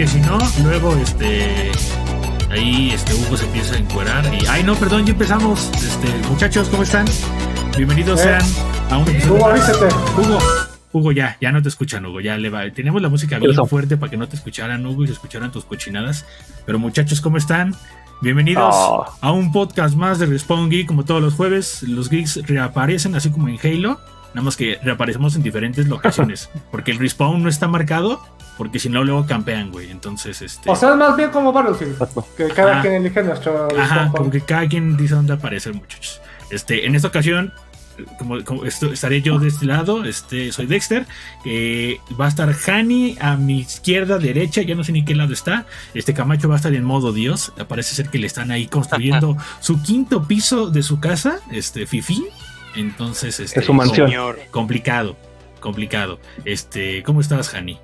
porque si no, luego este ahí este Hugo se empieza a encuerar y ay no, perdón, ya empezamos. Este, muchachos, ¿cómo están? Bienvenidos Eh. sean a un episodio Hugo, avísate. Hugo, Hugo, ya, ya no te escuchan, Hugo, ya le va. Tenemos la música bien Eso. fuerte para que no te escucharan, Hugo, y se escucharan tus cochinadas. Pero muchachos, ¿cómo están? Bienvenidos Oh. a un podcast más de Respawn Geek, como todos los jueves. Los geeks reaparecen así como en Halo, nada más que reaparecemos en diferentes locaciones, porque el Respawn no está marcado, porque si no luego campean, güey. Entonces, este... O sea, es más bien como Battlefield. Exacto. Que cada Ajá. quien elige nuestro. Ajá, como que cada quien dice dónde aparecer, muchachos. Este, en esta ocasión, como, como esto- estaré yo de este lado, este, soy Dexter. eh, va a estar Hani a mi izquierda, derecha, ya no sé ni qué lado está. Este Camacho va a estar en modo Dios. Parece ser que le están ahí construyendo su quinto piso de su casa, este, Fifi. Entonces, este, Es su mansión. Señor. complicado, complicado. Este, ¿cómo estás, Hani?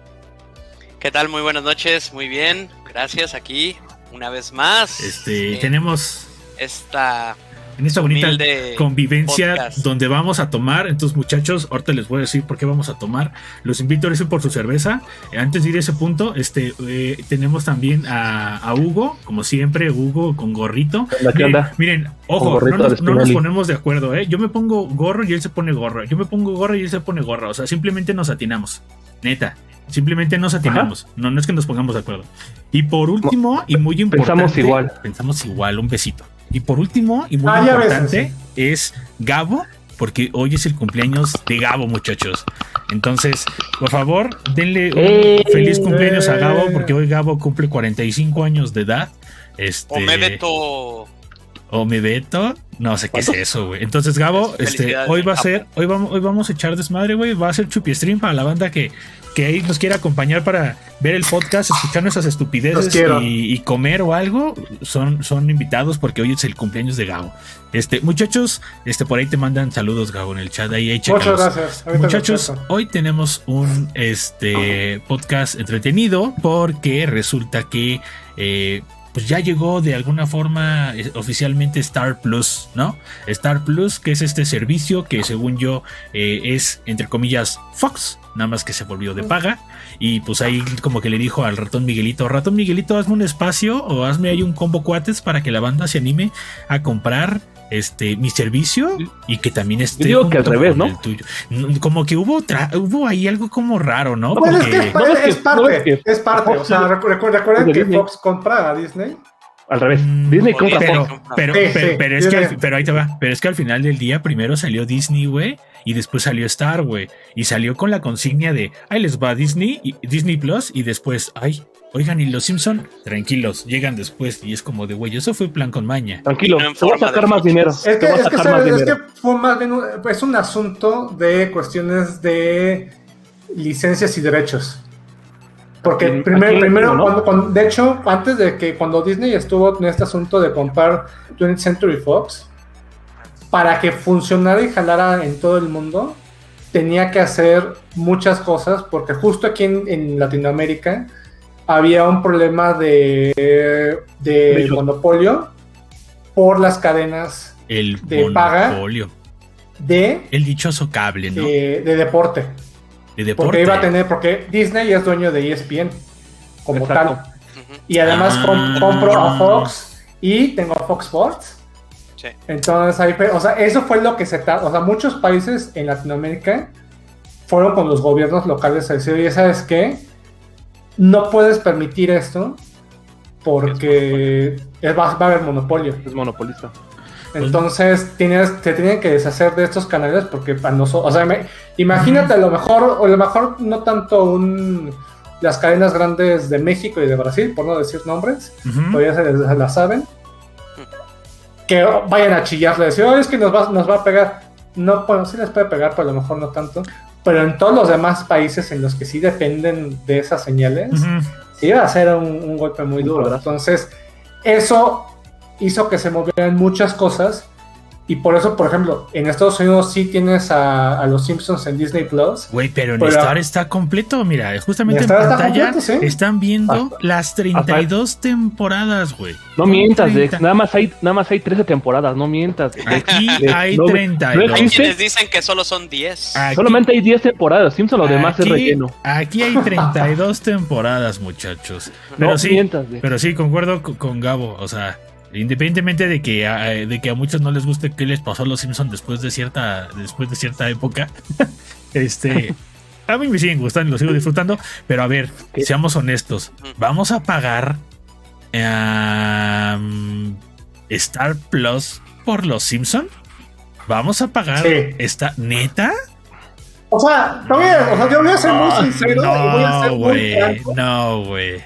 ¿Qué tal? Muy buenas noches, muy bien. Gracias aquí una vez más. Este, en tenemos esta en esta bonita convivencia podcast. donde vamos a tomar. Entonces, muchachos, ahorita les voy a decir por qué vamos a tomar. Los invito a irse por su cerveza. Eh, antes de ir a ese punto, este, eh, tenemos también a, a Hugo, como siempre, Hugo con gorrito. ¿Qué onda, qué Miren, onda? miren, ojo, no nos, no nos ponemos de acuerdo, ¿eh? Yo me pongo gorro y él se pone gorro. Yo me pongo gorro y él se pone gorro. O sea, simplemente nos atinamos. Neta. Simplemente nos atinamos. No, no es que nos pongamos de acuerdo. Y por último, y muy importante. Pensamos igual. Pensamos igual, un besito. Y por último, y muy Ah, ves, importante, es Gabo, porque hoy es el cumpleaños de Gabo, muchachos. Entonces, por favor, denle un ¡Eh! feliz cumpleaños a Gabo, porque hoy Gabo cumple 45 años de edad. Este, o me veto o me veto, no sé qué es eso, güey. Entonces, Gabo, este, hoy va a ser, hoy vamos, hoy vamos a echar desmadre, güey. Va a ser chupi stream para la banda que, que ahí nos quiera acompañar para ver el podcast, escuchar nuestras estupideces y, y comer o algo. Son, son invitados porque hoy es el cumpleaños de Gabo. Este, muchachos, este, por ahí te mandan saludos, Gabo, en el chat. Ahí, ahí Muchas gracias. Ahorita Muchachos, hoy tenemos un este podcast entretenido porque resulta que eh, pues ya llegó de alguna forma eh, oficialmente Star Plus, ¿no? Star Plus, que es este servicio que según yo eh, es entre comillas Fox, nada más que se volvió de paga. Y pues ahí como que le dijo al ratón Miguelito, ratón Miguelito, hazme un espacio o hazme ahí un combo cuates para que la banda se anime a comprar este mi servicio y que también esté Yo digo que al revés, ¿no? el tuyo. Como que hubo tra- hubo ahí algo como raro, ¿no? Bueno, es que Porque- es, No, es que- es parte. no, es que- es parte. O sea, recu- recu- recuerden de que Disney. Fox compra a Disney. Al revés. Mm, Disney compra Disney Fox. pero, pero, Sí, pero, sí, pero es que, al- pero ahí te va. Pero es que al final del día primero salió Disney, güey, y después salió Star, güey, y salió con la consigna de, ahí les va Disney, y, Disney Plus, y después, ay, oigan, y los Simpson, tranquilos, llegan después, y es como de, güey, eso fue plan con maña. Tranquilo, te voy a sacar más dinero. Es que, es que. Es que fue más bien un, es un asunto de cuestiones de licencias y derechos. Porque Aquí- primero, primero ¿no? cuando, cuando- de hecho, antes de que cuando Disney estuvo en este asunto de comprar 20th Century Fox, para que funcionara y jalara en todo el mundo, tenía que hacer muchas cosas, porque justo aquí en, en Latinoamérica había un problema de, de monopolio por las cadenas El De paga. de, El dichoso cable, ¿no? de deporte. de deporte. Porque iba a tener, porque Disney es dueño de ESPN como Exacto. tal. Y además Ah. compro a Fox y tengo a Fox Sports. Sí. Entonces ahí, fue- o sea, eso fue lo que se ta- o sea, muchos países en Latinoamérica fueron con los gobiernos locales a decir, oye, ¿sabes qué? No puedes permitir esto porque es- va, va a haber monopolio. Es monopolista. Entonces tienes, te tienen que deshacer de estos canales porque para nosotros, o sea, me- imagínate a lo mejor, o a lo mejor no tanto un, las cadenas grandes de México y de Brasil, por no decir nombres, Ujú. todavía se, les- se las saben, que vayan a chillarle, decir, "Oye, es que nos va, nos va a pegar. No, bueno, sí les puede pegar, pero a lo mejor no tanto. Pero en todos los demás países en los que sí dependen de esas señales, Ujú. sí va a ser un, un golpe muy duro. Entonces, eso hizo que se movieran muchas cosas Y por eso, por ejemplo, en Estados Unidos sí tienes a, a los Simpsons en Disney Plus. Güey, pero en Pero- Star está completo. Mira, justamente en pantalla completo, sí. están viendo Hasta- las 32 temporadas, güey. No ¿Cómo mientas, 30? Dex. Nada más hay, nada más hay 13 temporadas, no mientas. Aquí hay no, 32. no Hay quienes dicen que solo son 10. Aquí- Solamente hay 10 temporadas. Simpson lo demás es relleno. Aquí hay 32 temporadas, muchachos. Pero No sí, mientas, Dex. pero sí, concuerdo co- con Gabo. O sea, independientemente de que, a, de que a muchos no les guste qué les pasó a los Simpsons después de cierta, después de cierta época, este. A mí me siguen gustando y lo sigo disfrutando, pero a ver, seamos honestos. ¿Vamos a pagar Star Plus por los Simpson? ¿Vamos a pagar Sí. esta neta? O sea, a- o sea, yo voy a ser muy sincero No, güey. No, güey.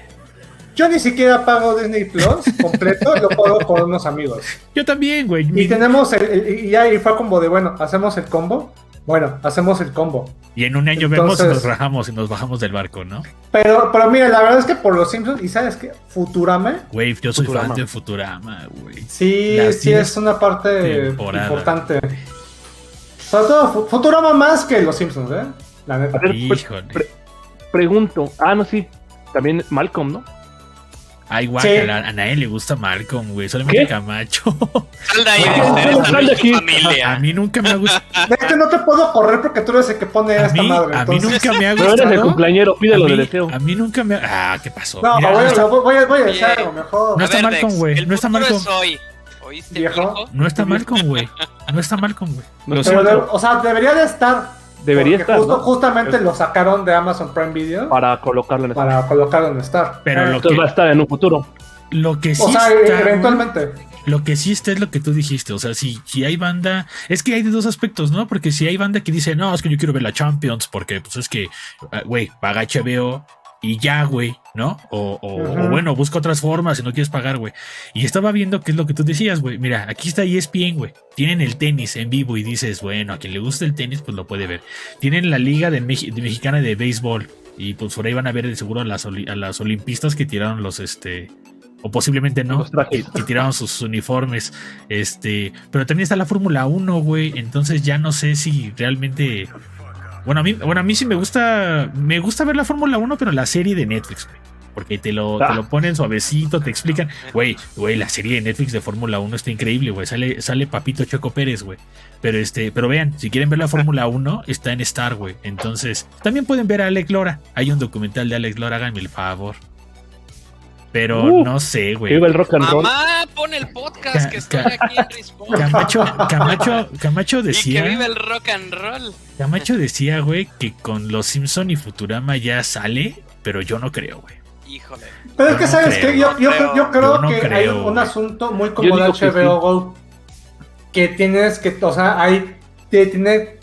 Yo ni siquiera pago Disney Plus completo, lo pago con unos amigos. Yo también, güey. Y tenemos el, el- y ahí fue como de, bueno, hacemos el combo. Bueno, hacemos el combo. Y en un año vemos y nos rajamos y nos bajamos del barco, ¿no? Pero, pero mira, la verdad es que por los Simpsons, y sabes que Futurama, Güey, yo soy Futurama. fan de Futurama, güey. sí, sí es una parte importante. Sobre todo Fu- Futurama más que los Simpsons, ¿eh? La neta. Pre- Híjole. pre- pregunto. Ah, no, sí. También Malcolm, ¿no? Ay, guay, Sí. a, a nadie le gusta Malcolm, güey. Solamente ¿Qué? Camacho. Sal de ahí, de aquí. a familia. mí nunca me ha gustado. Hecho, no te puedo correr porque tú eres el que pone A esta mí, madre. a mí entonces- nunca me ha Pero eres el gustado. cumpleañero, pídelo a, de mí, deseo. a mí nunca me ha. Ah, ¿qué pasó? No, Mira, voy, no, voy, a- voy a decir algo mejor. No A está ver, Malcolm, güey, no está Malcolm. es hoy. ¿Oíste, Viejo? no está Malcolm, güey. No está Malcolm, güey. No o sea, debería de estar. Debería porque estar, justo- ¿no? Justamente lo sacaron de Amazon Prime Video para, Para colocarlo en esta. colocarlo en Star. Pero lo Entonces que, va a estar en un futuro. lo que sí o sea, está, eventualmente. Lo que sí está es lo que tú dijiste. O sea, si, si hay banda. Es que hay de dos aspectos, ¿no? Porque si hay banda que dice, no, es que yo quiero ver la Champions, porque pues es que, ah, güey, paga HBO y ya, güey, ¿no? O, o- bueno, busca otras formas si no quieres pagar, güey. Y estaba viendo qué es lo que tú decías, güey. Mira, aquí está ESPN, güey. Tienen el tenis en vivo y dices, bueno, a quien le guste el tenis, pues lo puede ver. Tienen la Liga de, Mexicana de Béisbol. Y pues por ahí van a ver de seguro a las, a las olimpistas que tiraron los, este. O posiblemente no, que, que tiraron sus uniformes. Este, pero también está la Fórmula 1, güey. Entonces ya no sé si realmente. Bueno, a mí, bueno, a mí sí me gusta. Me gusta ver la Fórmula 1, pero la serie de Netflix, güey. Porque te lo, te Ah. lo ponen suavecito, te explican. Güey, güey, la serie de Netflix de Fórmula 1 está increíble, güey. Sale, sale Papito Checo Pérez, güey. Pero este, pero vean, si quieren ver la Fórmula 1, está en Star, güey. Entonces, también pueden ver a Alex Lora. Hay un documental de Alex Lora, háganme el favor. Pero Uh, no sé, Que güey. viva el rock and roll. Mamá, pon el podcast Ca- que estoy aquí en Respawn. Camacho, Camacho, Camacho Y que decía, viva el rock and roll. Camacho decía, güey, que con los Simpson y Futurama ya sale, pero yo no creo, güey. Híjole. Pero es que, no ¿sabes creo. qué? Yo, yo, No yo creo creo. Yo no que hay creo, un güey. asunto muy como de digo que HBO sí. Go que tienes que, o sea, hay, tiene,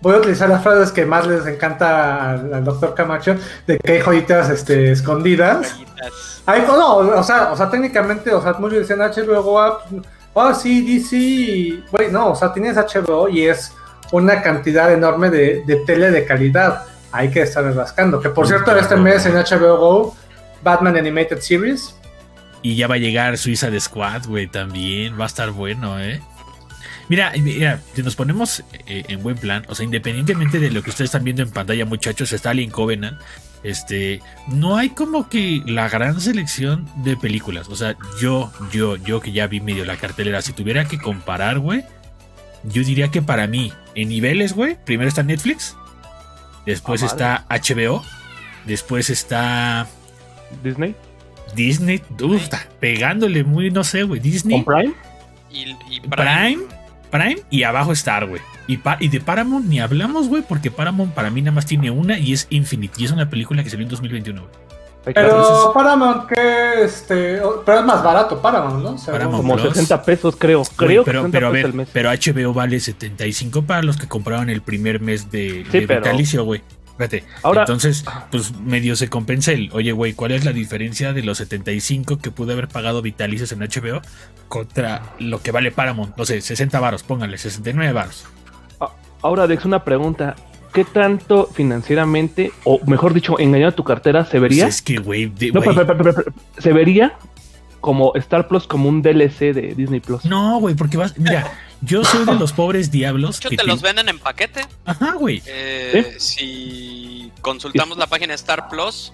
voy a utilizar las frases que más les encanta al, al doctor Camacho, de que hay joyitas este, escondidas. Joyitas. Hay, no, o sea, o sea, técnicamente, o sea, muchos dicen HBO Go, ah, ah, sí, DC, güey, no, o sea, tienes HBO y es una cantidad enorme de, de tele de calidad. Hay que estar rascando. Que por cierto, este mes en HBO Go, Batman Animated Series. Y ya va a llegar Suiza de Squad, güey, también. Va a estar bueno, ¿eh? Mira, mira, si nos ponemos eh, en buen plan, o sea, independientemente de lo que ustedes están viendo en pantalla, muchachos, está Alien Covenant. Este, no hay como que la gran selección de películas. O sea, yo, yo, yo que ya vi medio la cartelera, si tuviera que comparar, güey, yo diría que para mí, en niveles, güey, primero está Netflix, después Ah, está HBO, después está Disney. Disney, uf, está pegándole muy, no sé, güey, Disney, Con Prime. Y, y Prime, Prime y abajo Star, güey. Y, y de Paramount ni hablamos, güey, porque Paramount para mí nada más tiene una y es Infinity. Y es una película que salió en 2021, güey. Pero Entonces- Paramount, que este. o- Pero es más barato Paramount, ¿no? Según- Paramount. como Plus. 60 pesos, creo. Creo que pero, 60 pero a pesos ver, al mes. pero HBO vale 75 para los que compraron el primer mes de, Sí, de pero- vitalicio, güey. Fíjate. Ahora- Entonces, pues medio se compensa el, oye, güey, ¿cuál es la diferencia de los 75 que pude haber pagado vitalicios en HBO contra lo que vale Paramount? No sé, 60 varos, pónganle, 69 varos. Ahora, Dex, una pregunta. ¿Qué tanto financieramente, o mejor dicho, engañando a tu cartera, se vería? Pues es que, güey, no, pero, pero, pero, ¿se vería como Star Plus como un DLC de Disney Plus. No, güey, porque vas. Mira, yo soy de los pobres diablos. De hecho, que te los venden en paquete. Ajá, güey. Eh, Si consultamos la página Star Plus,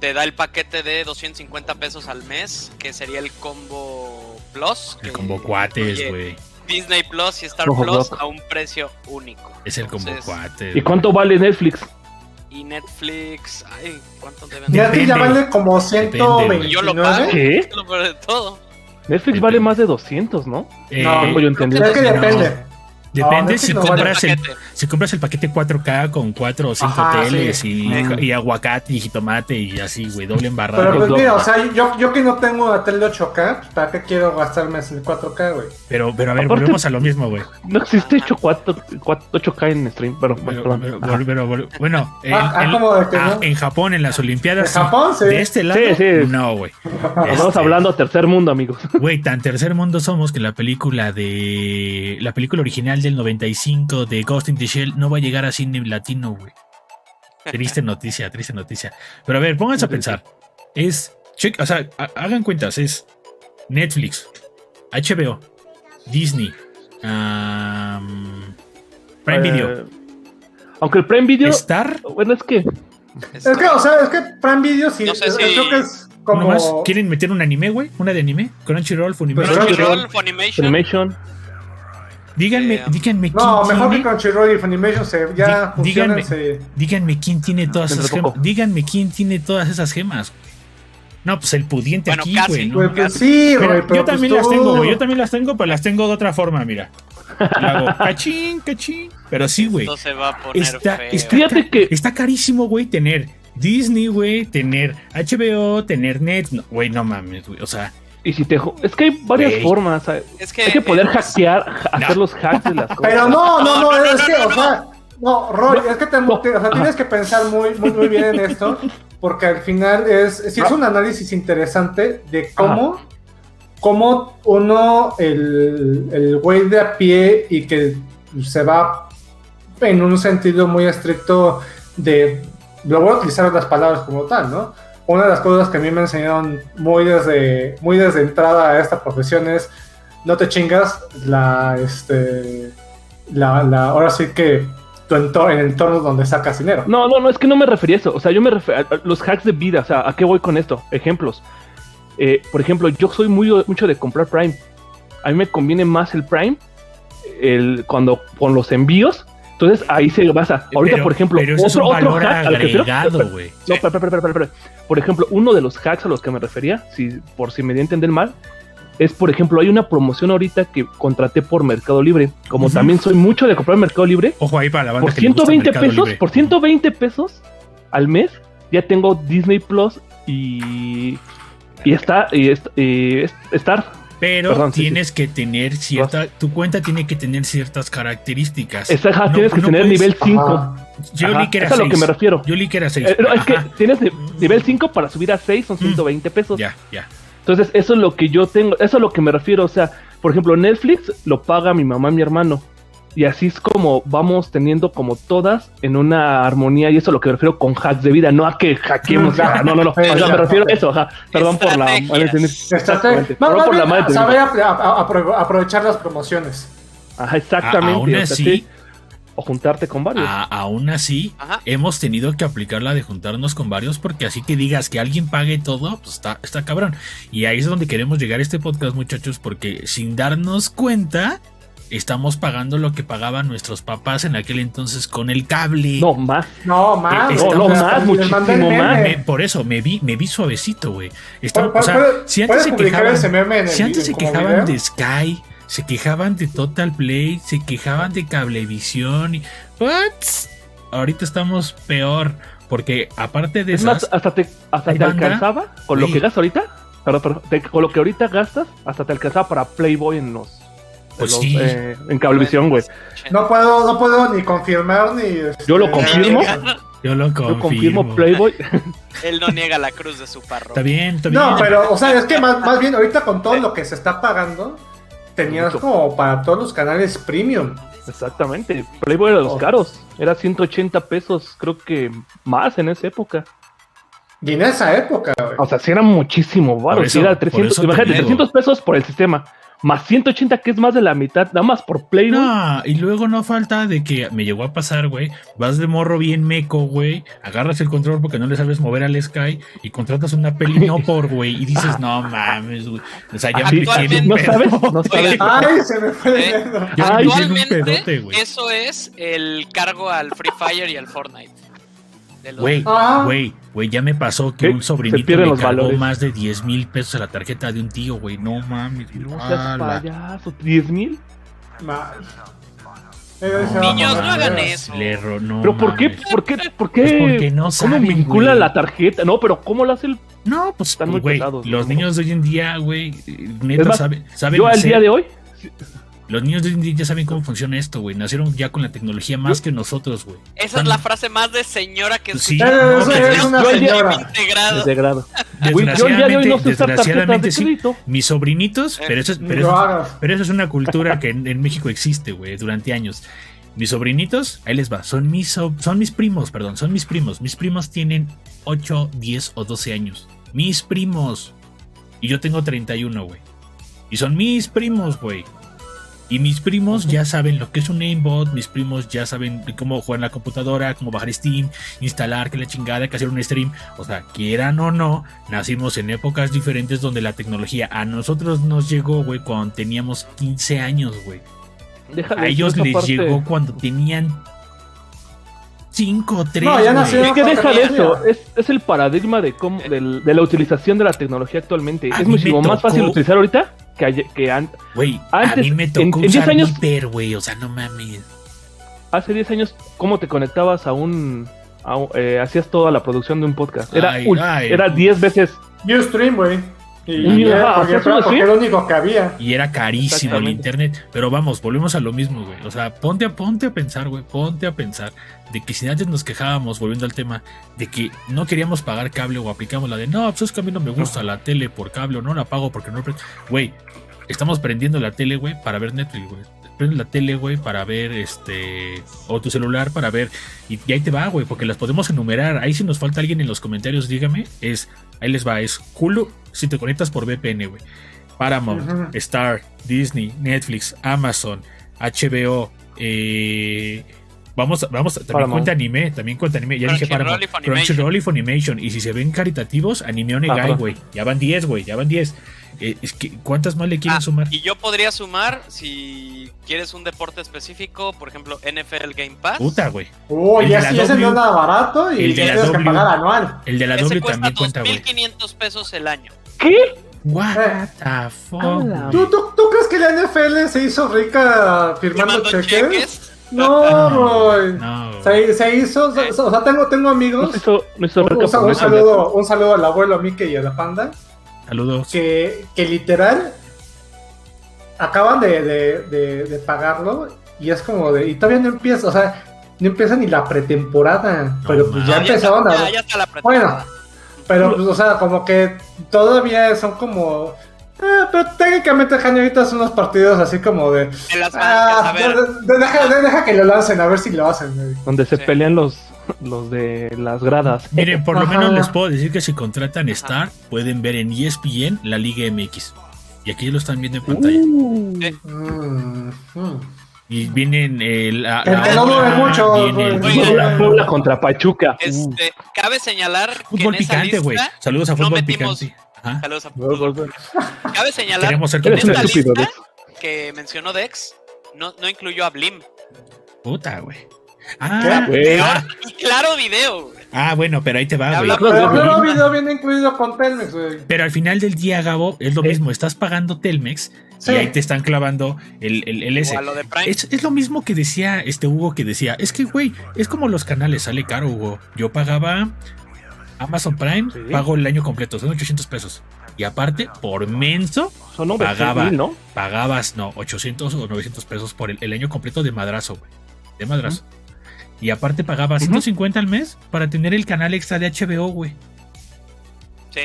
te da el paquete de 250 pesos al mes, que sería el combo Plus. El que combo cuates, güey. Disney Plus y Star Ojo, Plus a un precio único. Es el combo Entonces, cuates. ¿Y cuánto vale Netflix? Y Netflix, ay, ¿cuánto deben Ya que ya vale como Depende, güey. Y yo lo pago. 129. ¿Qué? Lo peor de todo. Netflix vale más de 200, ¿no? Eh, No, yo entendido. Es que No. depende. Depende Netflix si compras el, paquete. si compras el paquete 4K con 4 o 5 Ajá, teles sí. y, Mm. y aguacate y jitomate y así, güey, doble embarrado. Pero pues mira, o sea, yo, yo que no tengo una tele 8K, pues, ¿para qué quiero gastarme en 4K, güey? Pero, pero a ver, Aparte- volvemos a lo mismo, güey. No existe hecho 4, 8K en stream. Pero, Pero- pero- pero- bueno, en, Ah, ah, en- ¿cómo de que ah, no? en Japón, en las Olimpiadas. ¿En Japón? Sí. De este lado, Sí, sí. no, güey. Estamos Este, hablando tercer mundo, amigos. Güey, tan tercer mundo somos que la película de. La película original del 95 de Ghost in the Shell no va a llegar a cine latino, güey. Triste noticia, triste noticia. Pero a ver, pónganse a pensar. Es. check- o sea, ha- hagan cuentas, es Netflix, HBO, Disney, Prime Video, Eh, aunque el Prime Video. Star. Bueno, es que. Es que, o sea, es que Prime Video sí, No sé es- si- creo que es como... ¿Quieren meter un anime, güey? ¿Una de anime? Crunchyroll, Funimation. Crunchyroll, Funimation. Animation. Díganme, Eh, díganme quién No, mejor que tiene- Crunchyroll y Funimation se, ya Dí- díganme. se- Díganme quién tiene todas esas gemas. Díganme quién tiene todas esas gemas. No, pues el pudiente Bueno, aquí, güey. ¿no? Güey, pues Casi. sí, Pero güey, pero yo también pues las tengo, güey. Yo también las tengo, pero las tengo de otra forma, mira. Hago cachín, cachín. Pero sí, güey. Esto se va a poner Está, feo. está, que- está carísimo, güey, tener Disney, güey, tener HBO, tener Net. no, Güey, no mames, güey. O sea, Y si te. Es que hay varias formas. ¿sabes? Es que, Hay que poder eh, hackear, hacer los hacks de las cosas. Pero no, no, no, No, no, es no, que, no, o no. sea, no, Roy, No, es que te, no. te- o sea, tienes que pensar muy, muy, muy bien en esto, porque al final es, sí es un análisis interesante de cómo, cómo uno, el, el güey de a pie y que se va en un sentido muy estricto de, lo voy a utilizar las palabras como tal, ¿no? Una de las cosas que a mí me enseñaron muy desde, muy desde entrada a esta profesión es no te chingas la, este, la, la, ahora sí que tu entorno, el entorno donde sacas dinero. No, no, no, es que no me refería a eso. O sea, yo me refiero a los hacks de vida. O sea, ¿a qué voy con esto? Ejemplos. Eh, por ejemplo, yo soy muy mucho de comprar Prime. A mí me conviene más el Prime el, cuando con los envíos. Entonces ahí se basa. Ahorita, pero- por ejemplo, pero eso es un valor hack al que quiero- agregado, güey. No, espera, espera, espera, espera, espera. Por ejemplo, uno de los hacks a los que me refería, si, por si me di a entender mal, es, por ejemplo, hay una promoción ahorita que contraté por Mercado Libre. Como también soy mucho de comprar Mercado Libre, Ojo ahí para la banda por que le gusta 120 Mercado pesos, Libre. por 120 pesos al mes, ya tengo Disney Plus y, y está y, y Star. Pero Perdón, sí, tienes que tener cierta. Tu cuenta tiene que tener ciertas características. Ajá, No- tienes que no tener puedes- nivel 5. Ajá. Yo Ajá, leí que era es a lo que 6. me refiero. Yo leí que era 6. Eh, no, es que tienes nivel 5 para subir a 6 son 120 pesos. Ya, ya. Entonces, eso es lo que yo tengo, eso es a lo que me refiero. O sea, por ejemplo, Netflix lo paga mi mamá y mi hermano. Y así es como vamos teniendo como todas en una armonía. Y eso es lo que me refiero con hacks de vida, no a que hackeemos. Ah, no, no, no. O sea, me refiero a eso. Ajá. Perdón por la. Estrategia. Exactamente. Más, Perdón por la saber a- a- aprovechar las promociones. Ajá, exactamente. A- aún así- sí. O juntarte con varios. A- aún así, Ajá. hemos tenido que aplicar la de juntarnos con varios porque así que digas que alguien pague todo, pues está, está cabrón. Y ahí es donde queremos llegar a este podcast, muchachos, porque sin darnos cuenta, estamos pagando lo que pagaban nuestros papás en aquel entonces con el cable. No, más. No, más. Eh, no, o sea, más, muchísimo más. Me- por eso me vi, me vi suavecito, güey. O sea, si antes se quejaban, el si antes video- se quejaban video. de Sky, se quejaban de Total Play, se quejaban de Cablevisión y what? Ahorita estamos peor porque aparte de Es más, esas, hasta te, hasta ¿Hay te banda? alcanzaba con lo que gastas ahorita. Perdón, perdón, te- con lo que ahorita gastas, hasta te alcanzaba para Playboy en los. En Pues los, sí. eh, en cablevisión, güey. No puedo, no puedo ni confirmar ni. este, Yo lo confirmo. yo lo confirmo. Yo confirmo Playboy. Él no niega la cruz de su parro. Está bien, está bien. No, pero, o sea, es que más, más bien ahorita con todo lo que se está pagando, tenías Mucho. como para todos los canales premium. Exactamente. Playboy era de los Oh. caros. Era 180 pesos, creo que más en esa época. Y en esa época, güey. O sea, si era muchísimo eso- Si era por 300, eso te imagínate, digo. 300 pesos por el sistema. Más 180, que es más de la mitad, nada más por Play. No, y luego no falta de que me llegó a pasar, güey. Vas de morro bien meco, güey. Agarras el control porque no le sabes mover al Sky y contratas una peli no por, güey. Y dices, no mames, güey. O sea, ya me en un no sabes, no sabes. Ay, se me fue ¿Eh? me pedote, Actualmente, güey. eso es el cargo al Free Fire y al Fortnite. Güey, güey, güey, ya me pasó que ¿Qué? un sobrinito le los cargó valores. más de 10 mil pesos a la tarjeta de un tío, güey. No mames. No seas payaso. ¿10 mil? A Niños, no hagan eso. Le ro- no ¿Pero por qué? ¿Por qué? ¿Por qué? Pues porque no ¿Cómo saben, vincula güey. la tarjeta? No, pero ¿cómo lo hace el No, pues, Están muy güey, pesados, los ¿no? niños de hoy en día, güey, neta, más, saben, saben Yo al día de hoy, Los niños de hoy en día ya saben cómo funciona esto, güey. Nacieron ya con la tecnología más que nosotros, güey. Esa es la frase más de señora que Pues sí, no, Eso que- es una señora. integrado. yo no desgraciadamente de sí. Mis sobrinitos, Eh, pero eso, es- pero, eso, hagas. pero eso es una cultura que en, en México existe, güey, durante años. Mis sobrinitos, ahí les va, son mis, so- son mis primos, perdón, son mis primos. Mis primos tienen 8, 10 o 12 años. Mis primos. Y yo tengo 31, güey. Y son mis primos, güey. Y mis primos ya saben lo que es un aimbot, mis primos ya saben cómo jugar en la computadora, cómo bajar Steam, instalar, que la chingada, que hacer un stream. O sea, quieran o no, nacimos en épocas diferentes donde la tecnología a nosotros nos llegó, güey, cuando teníamos 15 años, güey. A ellos les parte. llegó cuando tenían 5 o 3. No, ya Es que deja de eso, es, es el paradigma de cómo, de la utilización de la tecnología actualmente. A es muchísimo más fácil utilizar ahorita que, que an- Güey, a Antes, mí me en- tocó en 10 usar años- Viper, güey. O sea, no mames. hace 10 años. ¿Cómo te conectabas a un... a un- eh, hacías toda la producción de un podcast? Era, Ay, ul- ay. era 10 veces... Ustream, güey. Y, era ajá, porque, ¿hacías un porque stream? era lo único que había. Y era carísimo el internet. Pero vamos, volvemos a lo mismo, güey. O sea, ponte a, ponte a pensar, güey. Ponte a pensar de que si antes nos quejábamos, volviendo al tema, de que no queríamos pagar cable o aplicamos la de no, pues es que a mí no me gusta la tele por cable o no la pago porque no. pre-". Güey, estamos prendiendo la tele, güey, para ver Netflix, güey. Prendes la tele, güey, para ver este. O tu celular para ver. Y, y ahí te va, güey, porque las podemos enumerar. Ahí si nos falta alguien en los comentarios, dígame. Es. Ahí les va, es Hulu si te conectas por VPN, güey. Paramount. Star, Disney, Netflix, Amazon, HBO, eh, vamos, vamos, también Paramount. cuenta anime, también cuenta anime, ya dije Funimation. Crunchyroll y Funimation, y si se ven caritativos, Anime Onegai, perdón. güey, ya van 10, güey, ya van 10. Es que, ¿cuántas más le quieren Ah, sumar? Y yo podría sumar, si quieres un deporte específico, por ejemplo, NFL Game Pass. Puta, güey. Uy, El y de ese W, no es nada barato y el de la tienes que W. pagar anual. El de la Ese doble cuesta también cuenta, güey. 2.500 pesos el año. ¿Qué? What Eh. the fuck? ¿Tú, tú, tú crees que la NFL se hizo rica firmando, cheques? cheques. No, güey. No. Se, se hizo, o sea, o sea, tengo, tengo No amigos. se hizo, no hizo Un, rica un saludo, un saludo al abuelo Mickey y a la panda. Saludos. Que, que literal acaban de, de, de, de pagarlo y es como de. Y todavía no empieza, o sea, no empieza ni la pretemporada. No, pero pues ya mames. empezaron está, a. ya, ya está la Bueno. pretemporada. Pero, pues, o sea, como que todavía son como. eh, pero técnicamente, Jani, ahorita son unos partidos así como de. De las Ah, bancas, a ver. de- de- deja, de- deja que lo lancen, a ver si lo hacen. güey. Donde se Sí. pelean los, los de las gradas. Miren, por lo Ajá. menos les puedo decir que si contratan Star, pueden ver en ESPN la Liga MX. Y aquí lo están viendo en pantalla. Uh, mm. Y vienen el. la- Que- la que no dure mucho, el-. Puebla, Puebla contra Pachuca. Este, cabe señalar que Fútbol en esa picante, güey. Saludos a no fútbol metimos- picante. Ajá. saludos a fútbol. Cabe señalar Queremos ser que en esta estúpido, lista que mencionó Dex no, no incluyó a Blim. Puta, güey. Ah. Güey. ah, Y claro video. ah, bueno, pero ahí te va, güey. Pero Claro, video viene incluido con Telmex, güey. Pero al final del día, Gabo, es lo Eh. mismo. Estás pagando Telmex Sí. y ahí te están clavando el, el, el S. O a lo de Prime. Es, es lo mismo que decía este Hugo que decía, es que güey, es como los canales, sale caro Hugo. Yo pagaba Amazon Prime, Sí. pago el año completo, son 800 pesos. Y aparte, por menso, Son 900 Pagaba. mil, ¿no? pagabas, no, 800 o 900 pesos por el, el año completo de madrazo, güey. De madrazo. Y aparte pagaba Ujú. 150 al mes para tener el canal extra de HBO, güey. Sí.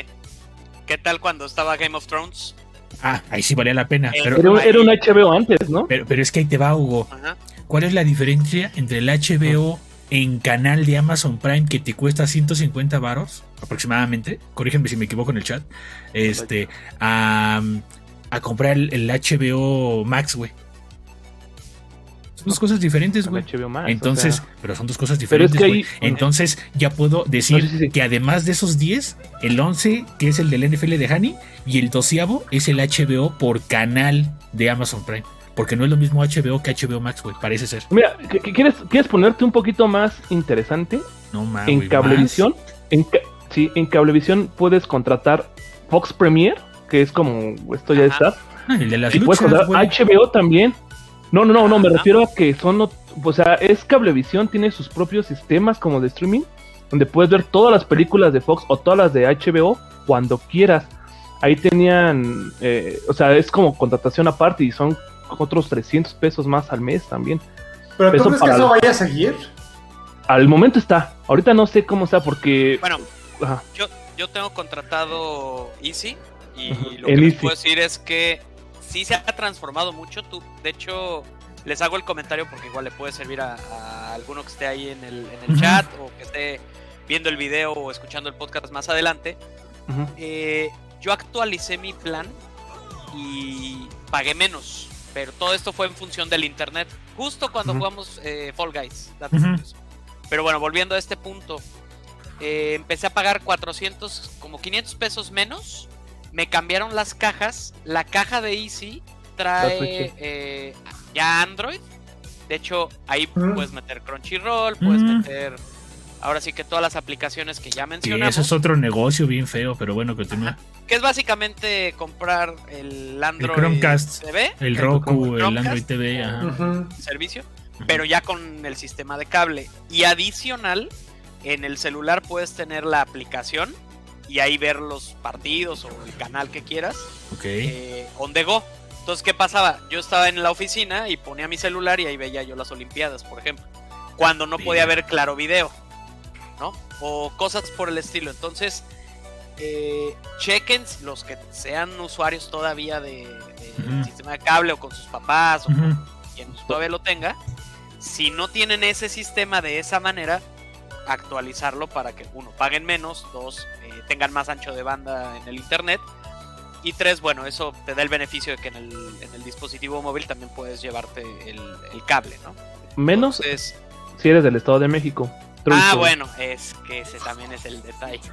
¿Qué tal cuando estaba Game of Thrones? Ah, ahí sí valía la pena. Eh, Pero, Era, un- era un HBO antes, ¿no? pero, pero es que ahí te va, Hugo. Ajá. ¿Cuál es la diferencia entre el HBO en canal de Amazon Prime que te cuesta 150 varos aproximadamente, corrígenme si me equivoco en el chat, este, a, a comprar el, el HBO Max, güey. Dos cosas diferentes, güey. Entonces, o sea, pero son dos cosas es diferentes, que güey. Entonces, ya puedo decir No, sí, sí, sí. que además de esos 10, el 11, que es el del NFL de Hani, y el doceavo es el HBO por canal de Amazon Prime. Porque no es lo mismo HBO que HBO Max, güey. Parece ser. Mira, ¿qué- qué ¿quieres, ¿quieres ponerte un poquito más interesante? No mames. en Cablevisión, en, sí, en Cablevisión puedes contratar Fox Premier, que es como esto ya Ajá. está. el de las Y puedes contratar. HBO también. No, no, no, no, me refiero a que son, o sea, es Cablevisión, tiene sus propios sistemas como de streaming, donde puedes ver todas las películas de Fox o todas las de HBO cuando quieras. Ahí tenían, eh, o sea, es como contratación aparte y son otros 300 pesos más al mes también. Pero tú crees que eso vaya a seguir? Al momento está, ahorita no sé cómo está porque... Bueno, ajá, yo, yo tengo contratado Easy y lo que les puedo decir es que sí se ha transformado mucho. Tú, de hecho, les hago el comentario porque igual le puede servir a, a alguno que esté ahí en el, en el Ujú. chat o que esté viendo el video o escuchando el podcast más adelante. Eh, yo actualicé mi plan y pagué menos. Pero todo esto fue en función del internet. Justo cuando jugamos eh, Fall Guys. Pero bueno, volviendo a este punto. eh, empecé a pagar 400, como 500 pesos menos. Me cambiaron las cajas. La caja de Easy trae eh, ya Android. De hecho, ahí puedes meter Crunchyroll, puedes Mm. meter... Ahora sí que todas las aplicaciones que ya Sí, mencionamos. eso es otro negocio bien feo, pero bueno, continúa. Que es básicamente comprar el Android Chromecast. TV, El Roku, el Chromecast, Android TV, ajá. Servicio, pero ya con el sistema de cable. Y adicional, en el celular puedes tener la aplicación y ahí ver los partidos o el canal que quieras Ok. eh, on the go. Entonces, ¿qué pasaba? Yo estaba en la oficina y ponía mi celular y ahí veía yo las Olimpiadas, por ejemplo. Cuando no podía ver claro video, ¿no? O cosas por el estilo. Entonces, eh, chequen los que sean usuarios todavía de, sistema de cable o con sus papás o Ujú. con quien todavía lo tenga. Si no tienen ese sistema de esa manera, actualizarlo para que uno paguen menos, dos tengan más ancho de banda en el internet y tres, bueno, eso te da el beneficio de que en el, en el dispositivo móvil también puedes llevarte el, el cable, ¿no? Menos Entonces, si eres del Estado de México. Ah, bueno, es que ese también es el detalle.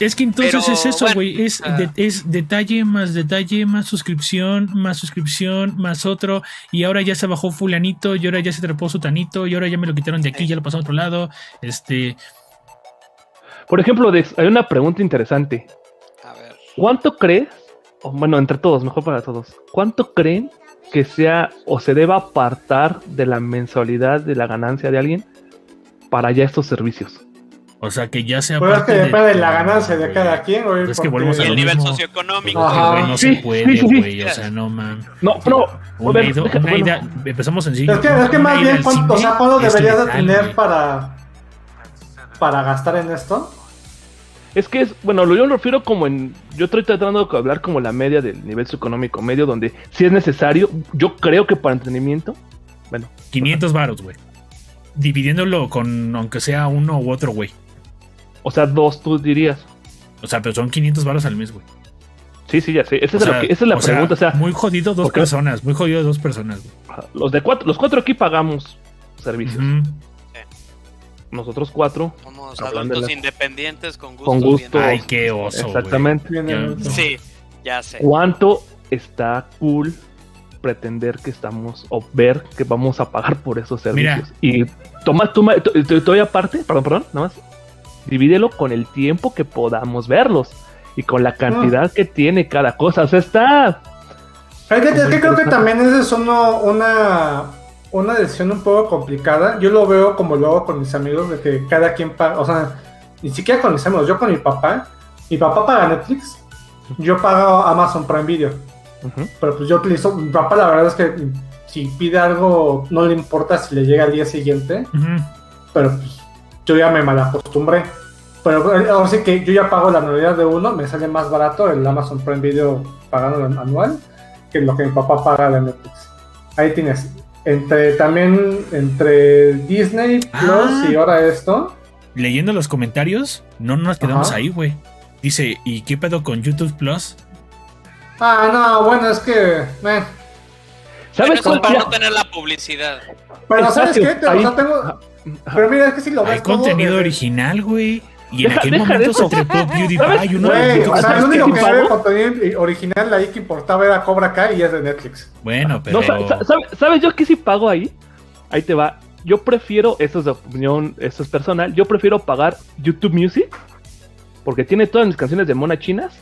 Es que entonces Pero, es eso, bueno, güey. es, ah. de- es detalle más detalle, más suscripción, más suscripción, más otro. Y ahora ya se bajó fulanito, y ahora ya se trepó sutanito, y ahora ya me lo quitaron de aquí, Sí. ya lo pasaron a otro lado. Este, Por ejemplo, Dex, hay una pregunta interesante. A ver. ¿Cuánto crees, o bueno, entre todos, mejor para todos, cuánto creen que sea o se deba apartar de la mensualidad de la ganancia de alguien para ya estos servicios? o sea, que ya sea Pero es que depende de la ganancia de cada quien, güey. Pues es que volvemos a Y lo el nivel mismo. socioeconómico. Ajá. güey, no Sí, se puede, sí, sí. O sea, no man. No, no. Una, ver, una bueno, ida- empezamos sencillo. Es que, es que más bien, ¿cuánto, o sea, ¿cuánto deberías de tener para, para gastar en esto? Es que es, bueno, lo yo me refiero como en, yo estoy tratando de hablar como la media del nivel socioeconómico medio, donde si es necesario, yo creo que para entretenimiento, bueno, 500 varos, güey. Dividiéndolo con, aunque sea uno u otro, güey. o sea, dos tú dirías. O sea, pero son 500 varos al mes, güey. Sí, sí, ya sé. Esa es, lo sea, que- esa es la o sea, pregunta. O sea, muy jodido dos personas, muy jodido dos personas, güey. los de cuatro, los cuatro aquí pagamos servicios. Ujú. Nosotros cuatro, Somos adultos independientes con gusto. Con gusto. Ay, qué oso, exactamente. Bien, Ya- el- Sí, ya sé. ¿Cuánto está cool pretender que estamos o ver que vamos a pagar por esos servicios? Y toma, toma, doy aparte, perdón, perdón, nada más. Divídelo con el tiempo que podamos verlos y con la cantidad que tiene cada cosa. O sea, está. Es que, es que creo que también esa es uno- una, una decisión un poco complicada. Yo lo veo como lo hago con mis amigos, de que cada quien paga, o sea, ni siquiera con mis amigos, yo con mi papá. Mi papá paga Netflix, yo pago Amazon Prime Video. Ujú. Pero pues yo utilizo, mi papá la verdad es que si pide algo no le importa si le llega al día siguiente, Ujú. pero pues yo ya me malacostumbré. Pero eh, ahora sí que yo ya pago la anualidad de uno, me sale más barato el Amazon Prime Video pagando anual que lo que mi papá paga de Netflix. Ahí tienes entre también entre Disney Plus Ah. y ahora esto. Leyendo los comentarios, no nos quedamos Ajá. ahí, güey. Dice, ¿y qué pedo con YouTube Plus? Ah, no, bueno, es que. eh. Pero ¿Sabes eso para no tener la publicidad. Pero ¿sabes qué? Te- o ahí. sea, tengo- Pero mira, es que si lo ves Hay contenido desde- original, güey. Y en Deja- aquel momento se eso. trepó PewDiePie. ¿Sabes? Uno de o sea, ¿sabes el único que era pago? contenido original ahí que importaba era Cobra Kai y es de Netflix. Bueno, pero. no, sa- sa- sabe- ¿Sabes yo qué sí pago ahí? Ahí te va. Yo prefiero, esto es de opinión, esto es personal, yo prefiero pagar YouTube Music porque tiene todas mis canciones de mona chinas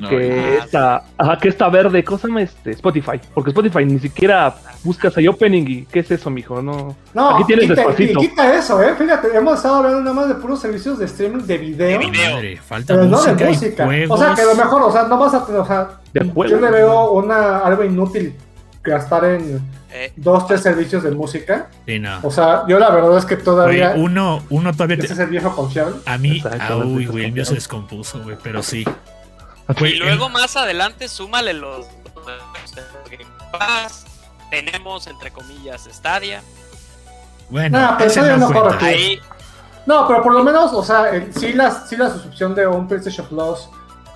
No, que esta, ajá, que esta verde, cosa se llama este? Spotify. Porque Spotify ni siquiera buscas ahí opening y ¿qué es eso, mijo? No. No, Aquí tienes quita, despacito. quita eso, eh. Fíjate, hemos estado hablando nada más de puros servicios de streaming de video. De video. madre, falta Pero no música, de y música. juegos. O sea, que lo mejor, o sea, no vas a. O sea, De yo le veo una, algo inútil gastar en Eh, dos, tres servicios de música. Sí, no. O sea, yo la verdad es que todavía. uno, uno todavía. Ese te- es el viejo confiable. A mí, ah, uy, güey, el mío se descompuso, güey, pero sí. Y luego más adelante súmale los Game Pass. Tenemos entre comillas Stadia. bueno, Nah, pero no no cuenta. corre. Ahí No, pero por lo menos, o sea, el- sí, la, sí la suscripción de un PlayStation Plus,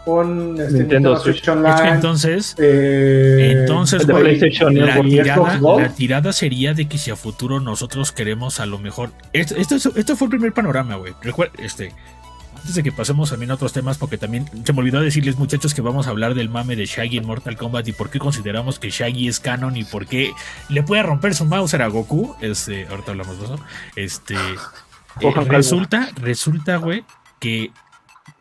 un este, Nintendo Nintendo Switch. Online. Es que entonces, eh, entonces, PlayStation la tirada, la tirada sería de que si a futuro nosotros queremos a lo mejor. Esto, esto, es- esto fue el primer panorama, güey. Recuerda, este. Antes de que pasemos también a otros temas, porque también se me olvidó decirles, muchachos, que vamos a hablar del mame de Shaggy en Mortal Kombat y por qué consideramos que Shaggy es canon y por qué le puede romper su mouse a Goku. Este, ahorita hablamos de eso. Este. eh, resulta, resulta, güey, que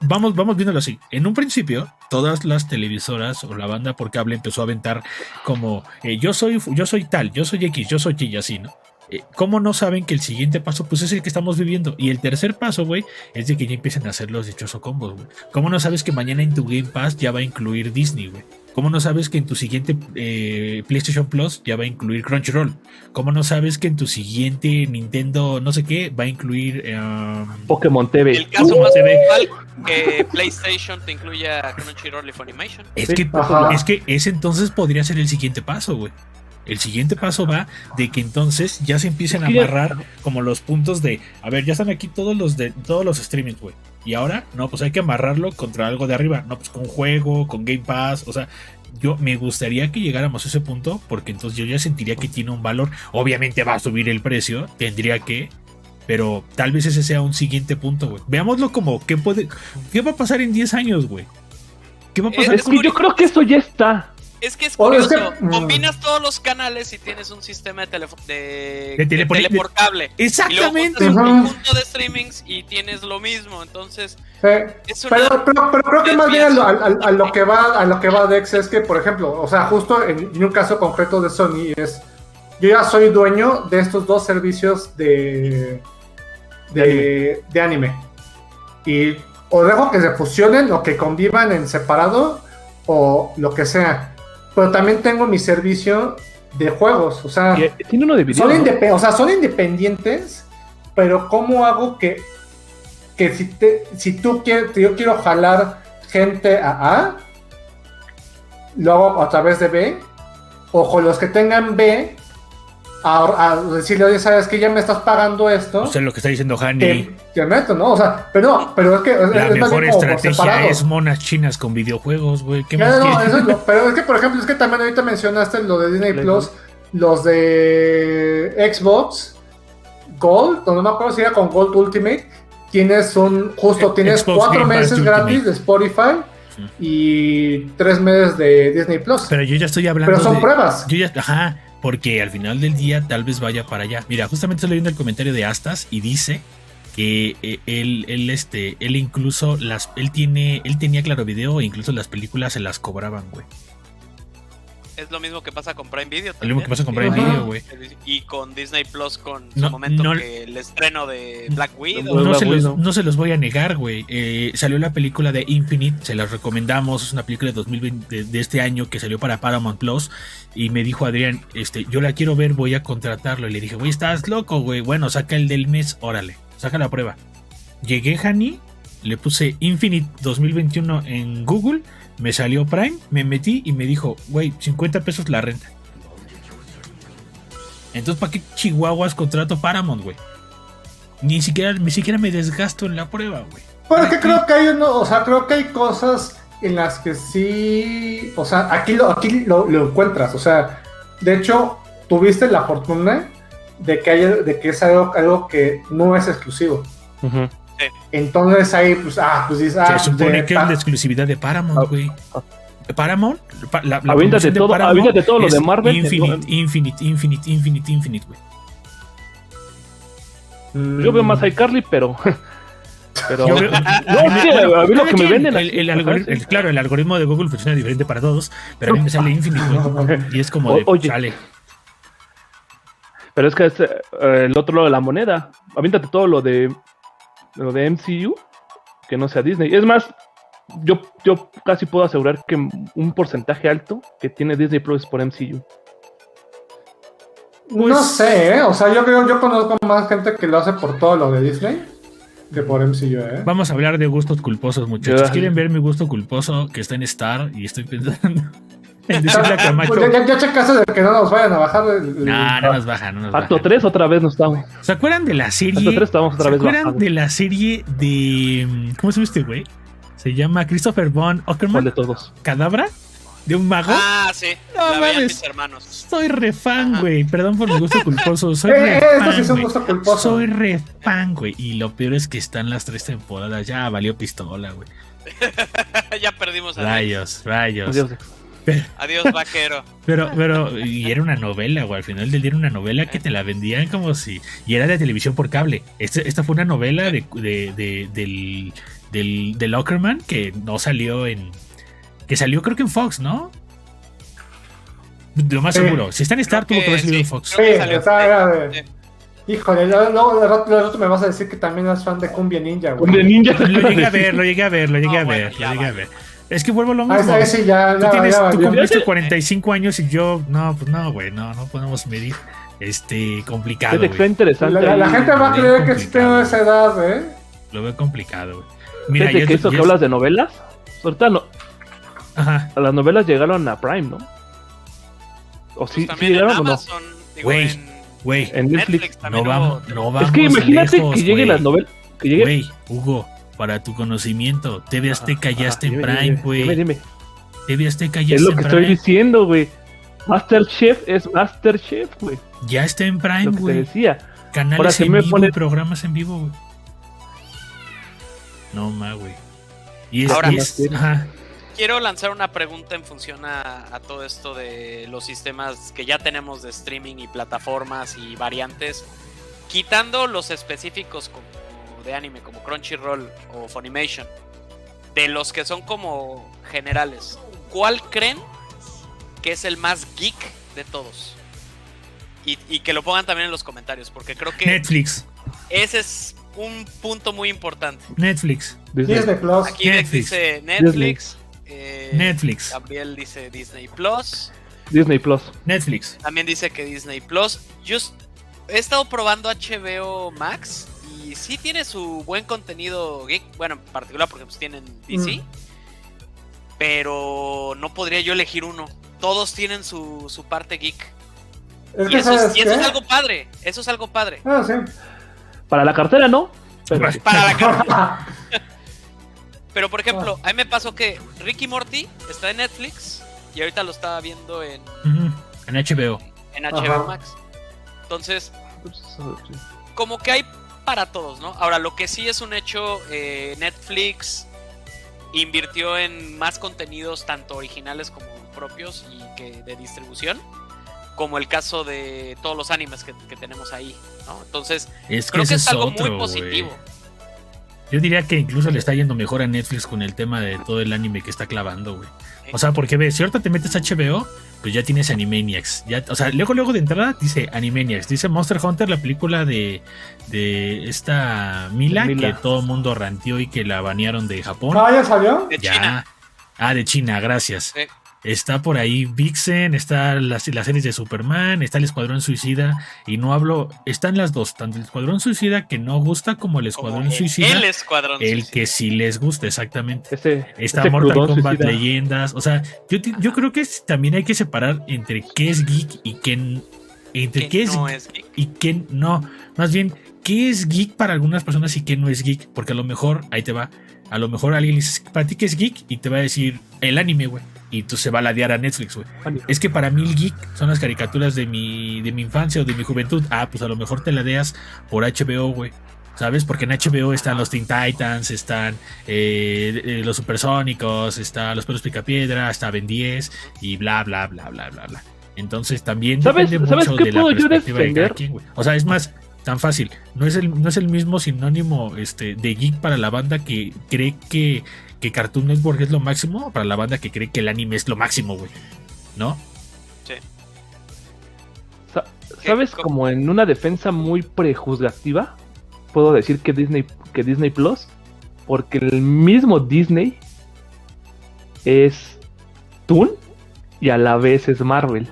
vamos, vamos viéndolo así. En un principio, todas las televisoras o la banda por cable empezó a aventar como eh, yo soy, yo soy tal, yo soy X, yo soy y así, ¿no? Eh, ¿Cómo no saben que el siguiente paso pues es el que estamos viviendo? Y el tercer paso, güey, es de que ya empiecen a hacer los dichosos combos, güey. ¿Cómo no sabes que mañana en tu Game Pass ya va a incluir Disney, güey? ¿Cómo no sabes que en tu siguiente eh, PlayStation Plus ya va a incluir Crunchyroll? ¿Cómo no sabes que en tu siguiente Nintendo no sé qué va a incluir... eh, Pokémon TV. el caso Uh, más actual que PlayStation te incluya Crunchyroll y Funimation. Es Sí, que, ajá. es que ese entonces podría ser el siguiente paso, güey. El siguiente paso va de que entonces ya se empiecen a amarrar como los puntos de, a ver, ya están aquí todos los de todos los streamings, güey. Y ahora, no, pues hay que amarrarlo contra algo de arriba, no, pues con juego, con Game Pass, o sea, yo me gustaría que llegáramos a ese punto porque entonces yo ya sentiría que tiene un valor. Obviamente va a subir el precio, tendría que, pero tal vez ese sea un siguiente punto, güey. Veámoslo como qué puede qué va a pasar en 10 años, güey. ¿Qué va a pasar Es que yo creo que eso ya está. Es que es curioso. que- mm. Combinas todos los canales y tienes un sistema de, telefo- de, De de teleponi- tele por cable. Y luego Exactamente. juntas un conjunto de streamings y tienes lo mismo. Entonces, una Pero, pero, pero creo que más bien a lo, desviación. a- a- a lo que va a lo que va Dex es que, por ejemplo, o sea, justo en, en un caso concreto de Sony es yo ya soy dueño de estos dos servicios de de, de anime. Y o dejo que se fusionen o que convivan en separado o lo que sea. Pero también tengo mi servicio de juegos, o sea, Tiene uno de son, o sea, son independientes, pero ¿cómo hago que, que si, te, si tú quieres, yo quiero jalar gente a A, lo hago a través de B, o con los que tengan B, a, a decirle, oye, sabes que ya me estás pagando esto, O sea, lo que está diciendo Hani. te, te meto, ¿no? O sea, pero no, pero es que es, La es mejor estrategia es monas chinas con videojuegos, güey. ¿Qué No, más no, quieres? eso es lo- pero es que, por ejemplo, es que también ahorita mencionaste lo de Disney Play Plus, los de Xbox Gold, no me acuerdo si era con Gold Ultimate, tienes un, justo Eh, tienes Xbox cuatro Game meses Ultimate. gratis de Spotify y tres meses de Disney Plus. Pero, Pero yo ya estoy hablando son de... pruebas. Yo ya, ajá, porque al final del día tal vez vaya para allá. Mira, justamente estoy leyendo el comentario de Astas y dice que eh, él, él, este, él incluso las, él tiene, él tenía claro video e incluso las películas se las cobraban, güey. Es lo mismo que pasa con Prime Video. Lo mismo que pasa con Prime Ajá. Video, güey. Y con Disney Plus con No, su momento no- que el estreno de Black Widow. No, No Black se, los, Widow. no se los voy a negar, güey. Eh, salió la película de Infinite, se las recomendamos. Es una película de 2020 de, de este año que salió para Paramount Plus. Y me dijo Adrián, este, yo la quiero ver, voy a contratarlo. Y le dije, güey, estás loco, güey. Bueno, saca el del mes, órale, saca la prueba. Llegué, Hani, le puse Infinite 2021 en Google, me salió Prime, me metí y me dijo, güey, 50 pesos la renta. Entonces, ¿para qué chihuahuas contrato Paramount, güey? Ni siquiera, ni siquiera me desgasto en la prueba, güey. Pero es que creo que hay uno, o sea, creo que hay cosas en las que sí, o sea, aquí lo, aquí lo, lo encuentras, o sea, de hecho, tuviste la fortuna de que, haya, de que es algo, algo que no es exclusivo. Entonces ahí, pues, ah, pues dices, ah, Se supone de- que es la exclusividad de Paramount, güey. Paramount, pa- la, Aviéntate todo- Paramount aviéntate todo lo de Marvel, Infinite, Infinite, Infinite, Infinite, Infinite, güey. Mm, Yo veo más a iCarly, pero. pero Yo veo- no, sí, a mí lo que me venden. el, el Ajá, algoritmo- sí. el- claro, el algoritmo de Google funciona diferente para todos, pero a mí me sale Infinite, güey. Y es como de, oye. chale. Pero es que es eh, el otro lado de la moneda. Aviéntate todo lo de lo de MCU, que no sea Disney. Es más, yo, yo casi puedo asegurar que un porcentaje alto que tiene Disney Plus es por MCU. No Pues- sé, ¿eh? O sea, yo creo, yo conozco más gente que lo hace por todo lo de Disney que por MCU, ¿eh? Vamos a hablar de gustos culposos, muchachos. ¿Quieren ver mi gusto culposo que está en Star? Y estoy pensando en decirle a Camacho. Pues ya, ya, ya checaste de que no nos vayan a bajar el, el- No, no nos baja, no nos baja. Acto 3 otra vez no estamos. ¿Se acuerdan de la Acto serie? 3 estamos otra ¿Se vez acuerdan bajando. de la serie de. ¿Cómo se llama este güey? Se llama Christopher Von ¿Cuál Ockerman. de todos? ¿Cadabra? ¿De un mago? Ah, sí. No mames. mis hermanos. Soy re fan, güey. Perdón por mi gusto culposo. Soy Eh, re eh, sí es un güey. gusto culposo. Soy re fan, güey. Y lo peor es que están las tres temporadas. Ya valió pistola, güey. ya perdimos a Dios. Rayos, rayos. Adiós. Adiós, vaquero. Pero, pero, y era una novela, güey. Al final del día era una novela que te la vendían como si. Y era de televisión por cable. Este- esta fue una novela de, de- de- del, del, del Ockerman que no salió en. Que salió creo que en Fox, ¿no? Lo más Sí. seguro. Si está en Star, tuvo que haber salido en sí. Fox. Sí, salió- Sí. Híjole, luego de rato, me vas a decir que también eres fan de Cumbia Ninja, güey. ninja. Lo llegué a ver, lo llegué a ver, lo llegué No, a bueno, ver, ya lo llegué a vale. ver. Es que vuelvo a lo Ah, mismo. ese sí, ya, Tú, ya, tienes, ya, tú ya. cumpliste 45 años y yo, no, pues no, güey, no, no podemos medir. Este, complicado. Está güey. interesante. La, la- la ahí. gente va a creer que sí tengo esa edad, ¿eh? Lo veo complicado, güey. Mira, Fíjate yo- que eso yo- que hablas de novelas, ahorita no, Ajá. las novelas llegaron a Prime, ¿no? ¿O sí, Pues sí en llegaron o no? Amazon, digo, Güey, en, Güey, En Netflix. Netflix no también vamos, no vamos Es que imagínate lejos, que lleguen las novelas. Que llegue... Güey, Hugo, para tu conocimiento, TV Azteca ya está en Prime, dime, dime, güey. dime. TV Azteca ya Es está lo que en estoy Prime. diciendo, güey. Masterchef es Masterchef, güey. Ya está en Prime, güey. decía. Canales Ahora, si en me vivo pone- y programas en vivo, güey. No más, güey. Y es, Ahora- y es- ajá. Quiero lanzar una pregunta en función a, a todo esto de los sistemas que ya tenemos de streaming y plataformas y variantes. Quitando los específicos como de anime, como Crunchyroll o Funimation, de los que son como generales, ¿cuál creen que es el más geek de todos? Y, y que lo pongan también en los comentarios, porque creo que Netflix, ese es un punto muy importante. Netflix, Disney. Disney Plus. Aquí Netflix. dice Netflix. eh, Netflix, Gabriel dice Disney Plus. Disney Plus. Netflix. También dice que Disney Plus. Yo s- he estado probando HBO Max y sí tiene su buen contenido geek. Bueno, en particular porque pues tienen DC. Mm. Pero no podría yo elegir uno. Todos tienen su, su parte geek. Es Y eso, es, sabes y eso es qué? algo padre. Eso es algo padre. Ah, sí. Para la cartera, ¿no? Pero. Para la cara. Pero por ejemplo, a mí me pasó que Ricky Morty está en Netflix y ahorita lo estaba viendo en, En HBO. en HBO Ajá. Max. Entonces, como que hay para todos, ¿no? Ahora, lo que sí es un hecho, eh, Netflix invirtió en más contenidos, tanto originales como propios y que de distribución, como el caso de todos los animes que, que tenemos ahí, ¿no? Entonces, Es que creo que es algo otro, muy positivo. Yo diría que incluso le está yendo mejor a Netflix con el tema de todo el anime que está clavando, güey. O sea, porque ves, si ahorita te metes a HBO, pues ya tienes Animaniacs. Ya, o sea, luego, luego de entrada dice Animaniacs. Dice Monster Hunter, la película de, de esta Mila, Mila. que todo el mundo ranteó y que la banearon de Japón. Ah, ¿ya salió? De ya. China. Ah, de China, gracias. Sí. Está por ahí Vixen, está las, las series de Superman, está el Escuadrón Suicida. Y no hablo, están las dos, tanto el Escuadrón Suicida que no gusta como el Escuadrón Suicida. El Escuadrón El Suicida. que sí les gusta, exactamente. Ese, Está ese Mortal Kombat suicida. Leyendas. O sea, yo, yo creo que también hay que separar entre qué es geek y qué, entre Que qué es no geek es geek. y qué no. Más bien, ¿qué es geek para algunas personas y qué no es geek? Porque a lo mejor, ahí te va, a lo mejor alguien le dice, ¿para ti qué es geek? Y te va a decir el anime, güey. Y tú se va a ladear a Netflix, güey. Es que para mí el geek son las caricaturas de mi, de mi infancia o de mi juventud. Ah, pues a lo mejor te ladeas por HBO, güey. ¿Sabes? Porque en HBO están los Teen Titans, están eh, los Supersónicos, está los Perros Picapiedra, está Ben 10 y bla, bla, bla, bla, bla, bla. Entonces también ¿Sabes- depende sabes mucho de la perspectiva de cada quien, güey. O sea, es más, tan fácil. No es el, no es el mismo sinónimo este, de geek para la banda que cree que, que Cartoon Network es lo máximo para la banda que cree que el anime es lo máximo, güey. ¿No? Sa- ¿Sabes? ¿Qué? Como en una defensa muy prejuzgativa, puedo decir que Disney, que Disney Plus, porque el mismo Disney es Toon y a la vez es Marvel.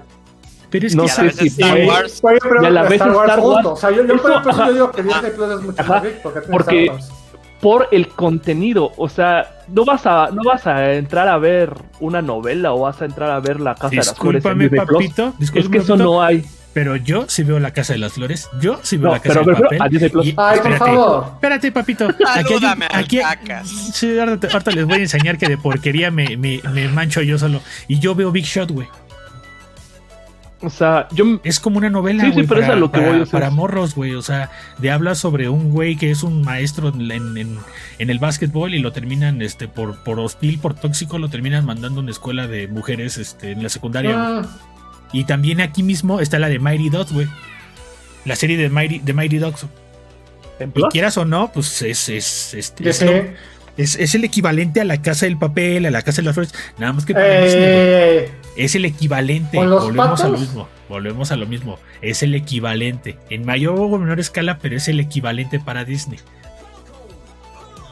Pero es No que Y a la sé vez si Star Wars. Oye, pero Y a la vez Star Wars Star Wars. junto. O sea, yo, yo, ajá. yo digo que Disney Plus es mucho más porque tiene Porque- Star Wars. Por el contenido. O sea, no vas a, no vas a entrar a ver una novela o vas a entrar a ver la Casa de las Flores en Discúlpame, papito. Es Discúlpame, que eso papito, no hay. Pero yo sí veo la Casa de las Flores. Yo sí veo No, la Casa pero del me refiero Papel. y- Ay, por espérate, favor. Espérate, papito. Aquí, al aquí cacas. sí, ahorita, ahorita les voy a enseñar que de porquería me, me, me mancho yo solo. Y yo veo Big Shot, güey. O sea, yo Es como una novela, Sí, pero es para, a lo que para- voy, o sea, para es- morros, güey. O sea, de habla sobre un güey que es un maestro en, en- en el básquetbol y lo terminan, este, por, por hostil, por tóxico, lo terminan mandando a una escuela de mujeres, este, en la secundaria. Ah, Y también aquí mismo está la de Mighty Ducks, güey. La serie de Mighty, de Mighty en Y quieras o no, pues es, es, este, es. Es- es el equivalente a la casa del papel, a la casa de las flores. Nada más que para Disney, güey. Eh, es el equivalente. ¿Con los Volvemos a lo patos? mismo. Volvemos a lo mismo. Es el equivalente. En mayor o menor escala, pero es el equivalente para Disney.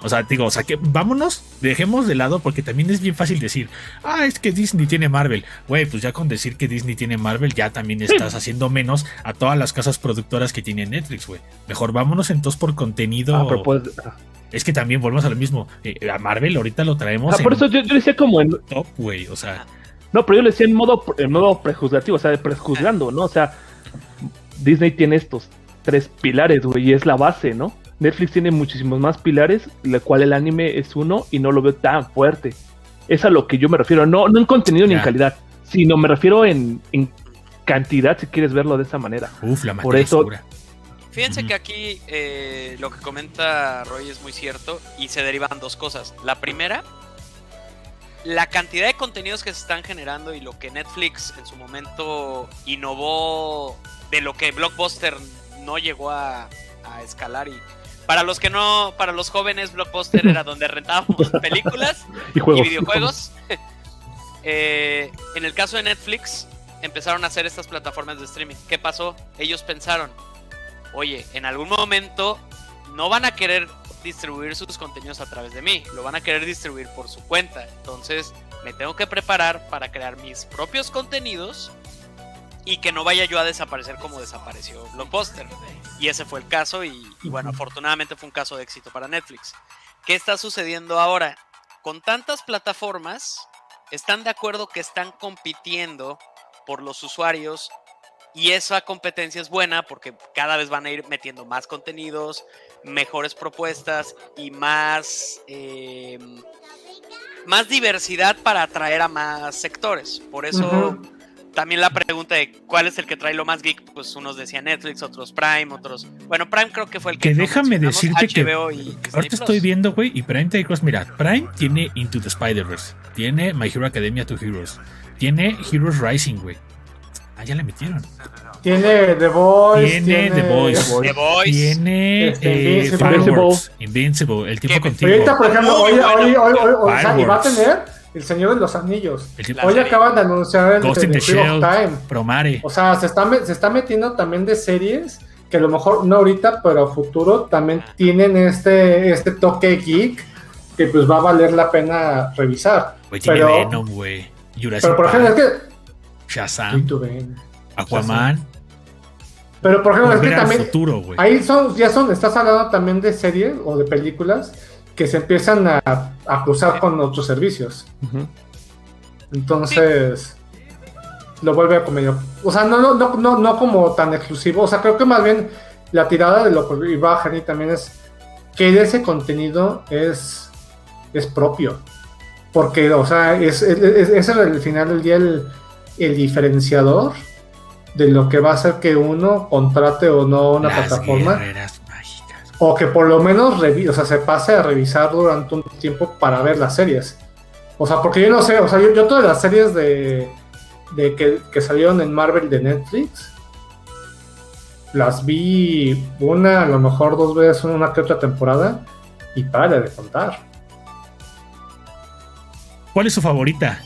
O sea, digo, o sea, que vámonos, dejemos de lado porque también es bien fácil decir, ah, es que Disney tiene Marvel. Güey, pues ya con decir que Disney tiene Marvel, ya también estás haciendo menos a todas las casas productoras que tiene Netflix, güey. Mejor vámonos entonces por contenido. ah, pero pues- Es que también volvemos a lo mismo. Eh, a Marvel ahorita lo traemos ah, por eso yo, yo decía como en. top, güey. O sea, No, pero yo le decía en modo, en modo prejuzgativo, o sea, prejuzgando, ¿no? O sea, Disney tiene estos tres pilares, güey, y es la base, ¿no? Netflix tiene muchísimos más pilares, la cual el anime es uno y no lo veo tan fuerte. Es a lo que yo me refiero, no, no en contenido ni en calidad, sino me refiero en, en cantidad, si quieres verlo de esa manera. uff, la Por eso- oscura. Fíjense que aquí eh, lo que comenta Roy es muy cierto y se derivan dos cosas. La primera, la cantidad de contenidos que se están generando y lo que Netflix en su momento innovó de lo que Blockbuster no llegó a, a escalar y para los que no, para los jóvenes Blockbuster era donde rentábamos películas Y juegos. y videojuegos. Eh, en el caso de Netflix, empezaron a hacer estas plataformas de streaming. ¿Qué pasó? Ellos pensaron, oye, en algún momento no van a querer distribuir sus contenidos a través de mí, lo van a querer distribuir por su cuenta. Entonces, me tengo que preparar para crear mis propios contenidos y que no vaya yo a desaparecer como desapareció Blockbuster. Y ese fue el caso y, y bueno, afortunadamente fue un caso de éxito para Netflix. ¿Qué está sucediendo ahora? Con tantas plataformas, están de acuerdo que están compitiendo por los usuarios y esa competencia es buena porque cada vez van a ir metiendo más contenidos, mejores propuestas y más, eh, más diversidad para atraer a más sectores. Por eso también la pregunta de cuál es el que trae lo más geek, pues unos decían Netflix, otros Prime, otros... Bueno, Prime creo que fue el que... Que déjame decirte que y ahorita estoy viendo, güey, y Prime te digo, mira, Prime tiene Into the Spider-Verse, tiene My Hero Academia to Heroes, tiene Heroes Rising, güey. Ah, ya le metieron. Tiene The Voice. Tiene The Voice. The Voice. Tiene Este, eh, Invincible. Invincible, El tiempo Que- contigo. Ahorita, por ejemplo, hoy, bueno. hoy, hoy, hoy, o sea, y va a tener El Señor de los Anillos. Hoy acaban de anunciar el Ghost in the Shell, Time. Promare. O sea, se está, se está metiendo también de series que a lo mejor no ahorita, pero a futuro también tienen este, este toque geek que pues va a valer la pena revisar. Güey, tiene pero- Venom, güey. Jurassic Pero por ejemplo, es que... Shazam. Aquaman. Pero por ejemplo, es que también... futuro. Ahí son, ya son, estás hablando también de series o de películas que se empiezan a, a cruzar con otros servicios. Entonces, lo vuelve como medio. O sea, no, no, no, no, no como tan exclusivo. O sea, creo que más bien la tirada de lo que iba a Jenny también es que de ese contenido es, es propio. Porque, o sea, es, es, es- es al final del día el, el diferenciador de lo que va a hacer que uno contrate o no una Las plataforma. O que por lo menos o sea, se pase a revisar durante un tiempo para ver las series. O sea, porque yo no sé, o sea, yo, yo todas las series de, de que, que salieron en Marvel de Netflix, las vi una, a lo mejor dos veces, una que otra temporada, y para de contar. ¿Cuál es su favorita?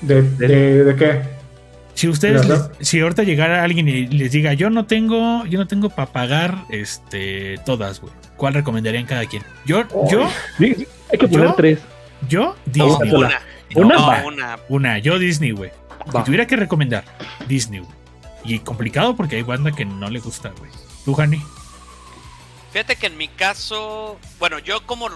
¿De, de, de qué? Si ustedes, les- si ahorita llegara alguien y les diga, yo no tengo, yo no tengo para pagar, este, todas, güey. ¿Cuál recomendarían cada quien? Yo, yo, Sí, sí, hay que poner ¿Yo? tres. yo, Disney. Una. Una. No, Una No, va. una. una, yo Disney, güey. Si tuviera que recomendar, Disney, güey. Y complicado porque hay banda que no le gusta, güey. ¿Tú, Hani? Fíjate que en mi caso, bueno, yo como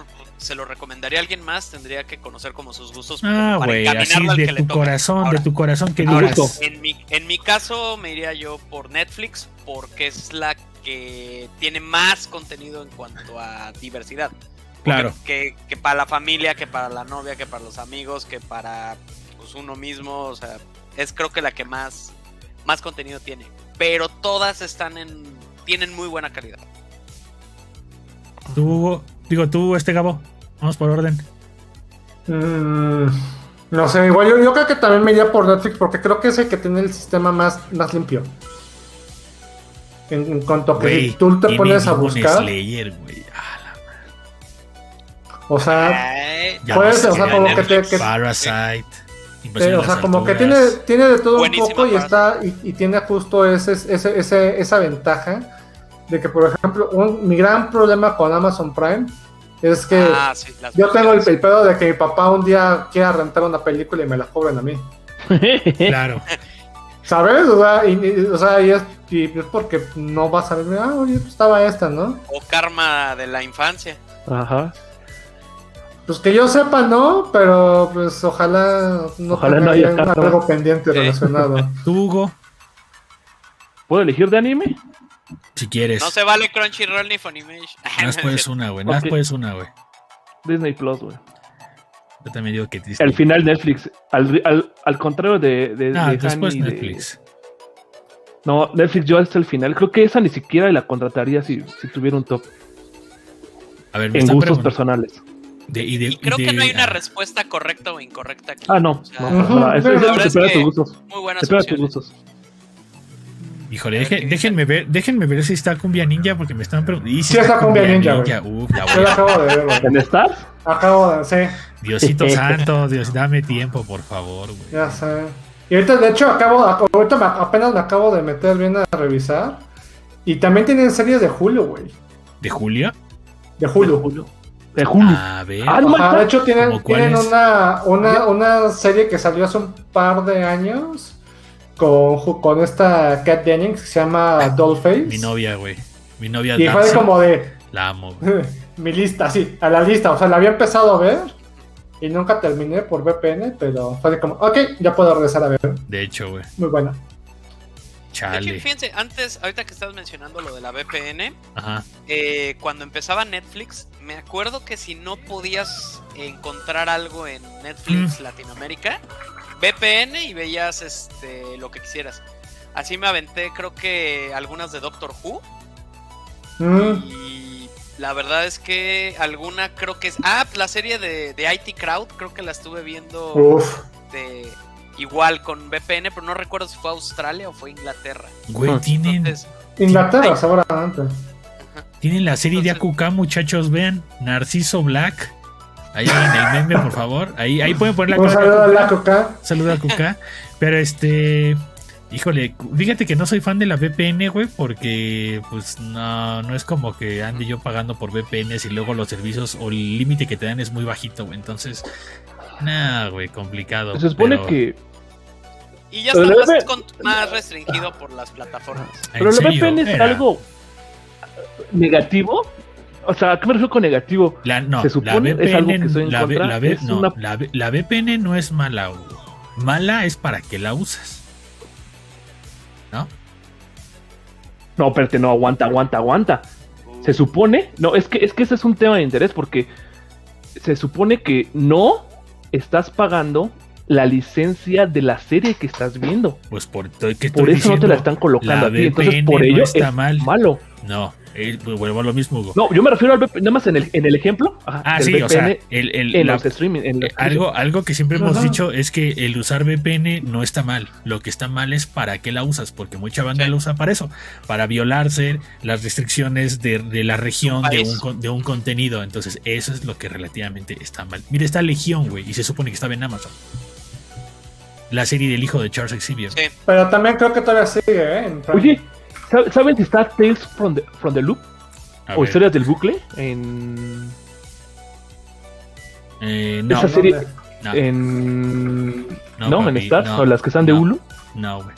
se lo recomendaría a alguien más, tendría que conocer como sus gustos Ah, para güey, así al de que le tu toque. corazón, Ahora, de tu corazón que Ahora. En mi, en mi caso me iría yo por Netflix porque es la que tiene más contenido en cuanto a diversidad. Claro. Que, que para la familia, que para la novia, que para los amigos, que para pues, uno mismo. O sea, es creo que la que más, más contenido tiene. Pero todas están en. tienen muy buena calidad. Tú, digo, tú, este Gabo. Vamos por orden. Mm, no sé, igual yo, yo creo que también me iría por Netflix porque creo que es el que tiene el sistema más, más limpio. En, en cuanto a que tú te pones a buscar, Slayer, o sea, Ya puede ves ser, o sea, como que te, que- Parasite. Eh, o sea, como que tiene, tiene de todo Buenísima un poco y está y, y tiene justo ese, ese, ese- esa ventaja de que, por ejemplo, un- mi gran problema con Amazon Prime es que ah, sí, las yo tengo el, el pedo de que mi papá un día quiera rentar una película y me la cobren a mí. Claro. ¿Sabes? O sea, y, y- o sea, y es, y es porque no vas a ver, ah, oye, pues estaba esta, ¿no? O karma de la infancia. Ajá. Pues que yo sepa, no, pero pues ojalá no Ojalá tenga no haya algo pendiente relacionado. Tú, Hugo, ¿Puedo elegir de anime? Si quieres. No se vale Crunchyroll ni Funimation. Nada más puedes una, güey. Más puedes una, güey. Disney Plus, güey. Yo también digo que Disney. Al final Netflix. Al, al, al contrario de, de, Ah, de después Han y de- Netflix. No, Netflix yo hasta el final. Creo que esa ni siquiera la contrataría si, si tuviera un top. A ver, me En gustos preguntando- personales. de- y de- Y creo de- que no hay una ah, respuesta correcta o incorrecta aquí. Ah, no. O sea, no, es tus gustos. Muy buenas Depende de tus opciones. gustos. Híjole, deje- déjenme ver, déjenme ver si está Cumbia Ninja porque me están preguntando. Y Sí está Cumbia Ninja. Uf, la Yo voy lo a- acabo de ver, güey. ¿En Stars? Acabo de, sí, Diosito santo, Dios, dame tiempo, por favor, güey. ya sé. Y ahorita, de hecho, acabo, ahorita me- apenas me acabo de meter bien a revisar. Y también tienen series de Hulu, güey. ¿De Julio? De De Hulu. Julio. De Julio. A ver. Ah, Ajá, está- de hecho tienen, ¿Cómo cuál tienen una, una, una serie que salió hace un par de años con, con esta Kat Dennings que se llama Dollface. Mi novia, güey. Mi novia Y fue como de La amo, güey. mi lista, sí, a la lista. O sea, la había empezado a ver y nunca terminé por VPN, pero fue de como, ok, ya puedo regresar a ver. De hecho, güey. Muy buena. De hecho, Chale. fíjense, antes, ahorita que estabas mencionando lo de la VPN, Ajá. eh, cuando empezaba Netflix, me acuerdo que si no podías encontrar algo en Netflix Mm. Latinoamérica, VPN y veías este lo que quisieras. Así me aventé, creo que algunas de Doctor Who. Mm, Y la verdad es que alguna creo que es. Ah, la serie de, de IT Crowd, creo que la estuve viendo uf. de, igual con VPN, pero no recuerdo si fue Australia o fue Inglaterra. Güey, tienen, Entonces, Inglaterra, seguramente. tienen la serie de AQK, muchachos. Vean. Narciso Black. Ahí en el meme, por favor. Ahí, ahí pueden poner la Un saludo a la coca. Saluda a Kuka. Pero este. Híjole, fíjate que no soy fan de la VPN, güey, porque pues no, no es como que ande yo pagando por VPNs y luego los servicios o el límite que te dan es muy bajito, güey. Entonces, nada, güey, complicado. Se supone pero- que. y ya está más, VPN con- más restringido por las plataformas. ¿En Pero la? VPN es Era- algo negativo. O sea, qué me refiero con negativo? La, no, se supone es algo que soy en la, la, no, la, VPN no es mala, Hugo. Mala es para que la usas. ¿No? No, espérate, no, aguanta, aguanta, aguanta. Se supone, no, es que, es que ese es un tema de interés porque se supone que no estás pagando la licencia de la serie que estás viendo. Pues por, por eso no te la están colocando la a ti. Entonces por ello está mal. malo. No, eh, pues vuelvo a lo mismo, Hugo. No, yo me refiero al VPN, nada más en el, en el ejemplo. ah, sí, o sea, el, en los streaming. Eh, algo, algo que siempre hemos dicho es que el usar VPN no está mal. Lo que está mal es para qué la usas, porque mucha banda la usa para eso, para violarse las restricciones de, de la región de un, de un contenido. Entonces, eso es lo que relativamente está mal. Mira, está Legión, güey, y se supone que estaba en Amazon la serie del hijo de Charles Xavier. Sí. Pero también creo que todavía sigue, ¿eh? Oye, ¿saben si está Tales from the, from the Loop? o historias del bucle en. Eh, no. Esa serie. No. En. No, en Stars, o las que están de Hulu. No, güey.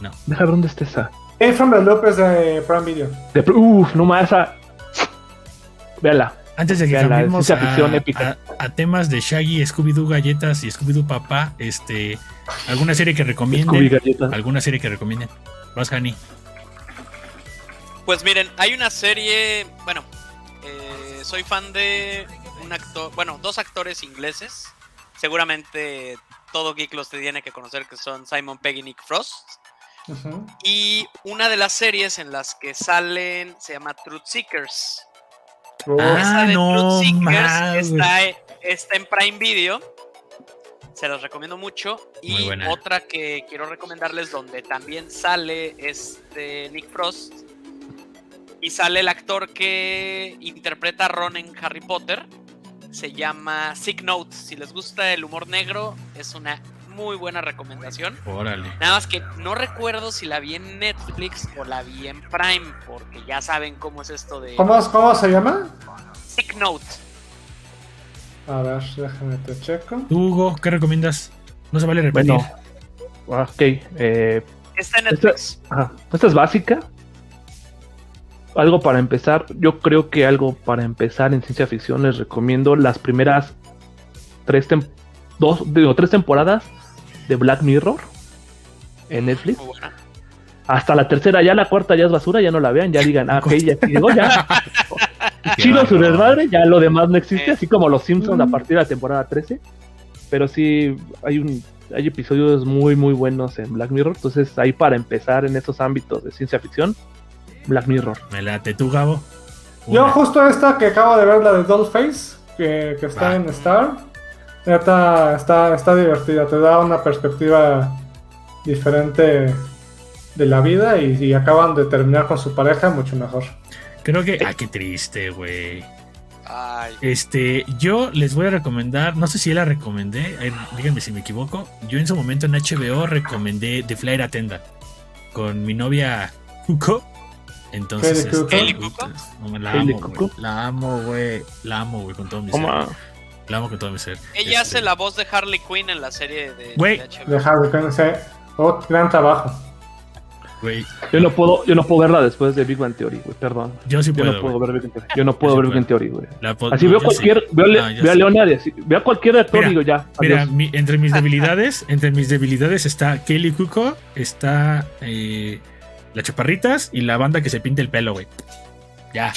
No. Deja ver dónde está esa. Tales from the Loop es de Prime Video. De, uf, no más esa. Véala. Antes de que cambiemos a, a, temas de Shaggy, Scooby-Doo Galletas y Scooby-Doo Papá, este, ¿alguna serie que recomienden? ¿Alguna serie que recomienden? Vas, Hani. Pues miren, hay una serie, bueno, eh, soy fan de un actor, bueno, dos actores ingleses. Seguramente todo geek los tiene que conocer, que son Simon Pegg y Nick Frost. Y una de las series en las que salen se llama Truth Seekers. Ah, no, Seekers está, está, en Prime Video. Se los recomiendo mucho. y otra que quiero recomendarles donde también sale este Nick Frost y sale el actor que interpreta a Ron en Harry Potter. Se llama Sick Note. Si les gusta el humor negro, es una muy buena recomendación. Órale. Nada más que no recuerdo si la vi en Netflix o la vi en Prime, porque ya saben cómo es esto de. ¿Cómo, cómo se llama? Sick Note. A ver, déjame te checo. Hugo, ¿qué recomiendas? No se vale repetir. Bueno, ok. Eh, Está en Netflix. esta es básica algo para empezar, yo creo que algo para empezar en ciencia ficción les recomiendo las primeras tres, dos, digo, tres temporadas de Black Mirror en Netflix. Hasta la tercera, ya la cuarta ya es basura, ya no la vean, ya digan, ah, ok, ya digo, ya. Chido su desmadre, ya lo demás no existe, así como los Simpsons a partir de la temporada 13. Pero sí, hay un hay episodios muy, muy buenos en Black Mirror. Entonces, ahí para empezar en estos ámbitos de ciencia ficción, Black Mirror. Me late tú, Gabo. Yo justo esta que acabo de ver, la de Dollface, que, que está en Star. Está, está, está divertida, te da una perspectiva diferente de la vida y, acaban de terminar con su pareja mucho mejor. Creo que. Ah, qué triste, güey. Este, yo les voy a recomendar, no sé si la recomendé, díganme si me equivoco. Yo en su momento en HBO recomendé The Flyer Attendant con mi novia Cuco. Entonces, este, la, amo, la amo, güey. La amo, güey, con todo mi ser. La amo con todo mi ser. Ella hace este, la voz de Harley Quinn en la serie de, de, Harley Quinn, sí. Oh, gran trabajo. Güey. Yo no puedo, yo no puedo verla después de Big Bang Theory, güey, perdón. Yo sí puedo. Yo no puedo ver Big Bang Theory. Yo no puedo ver Big Bang Theory, güey. Así veo cualquier, veo, a Leonardo, veo a cualquier actor y digo ya. Mira, entre mis debilidades, entre mis debilidades está Kelly Cuco, está eh, las chaparritas y la banda que se pinta el pelo, güey. Ya.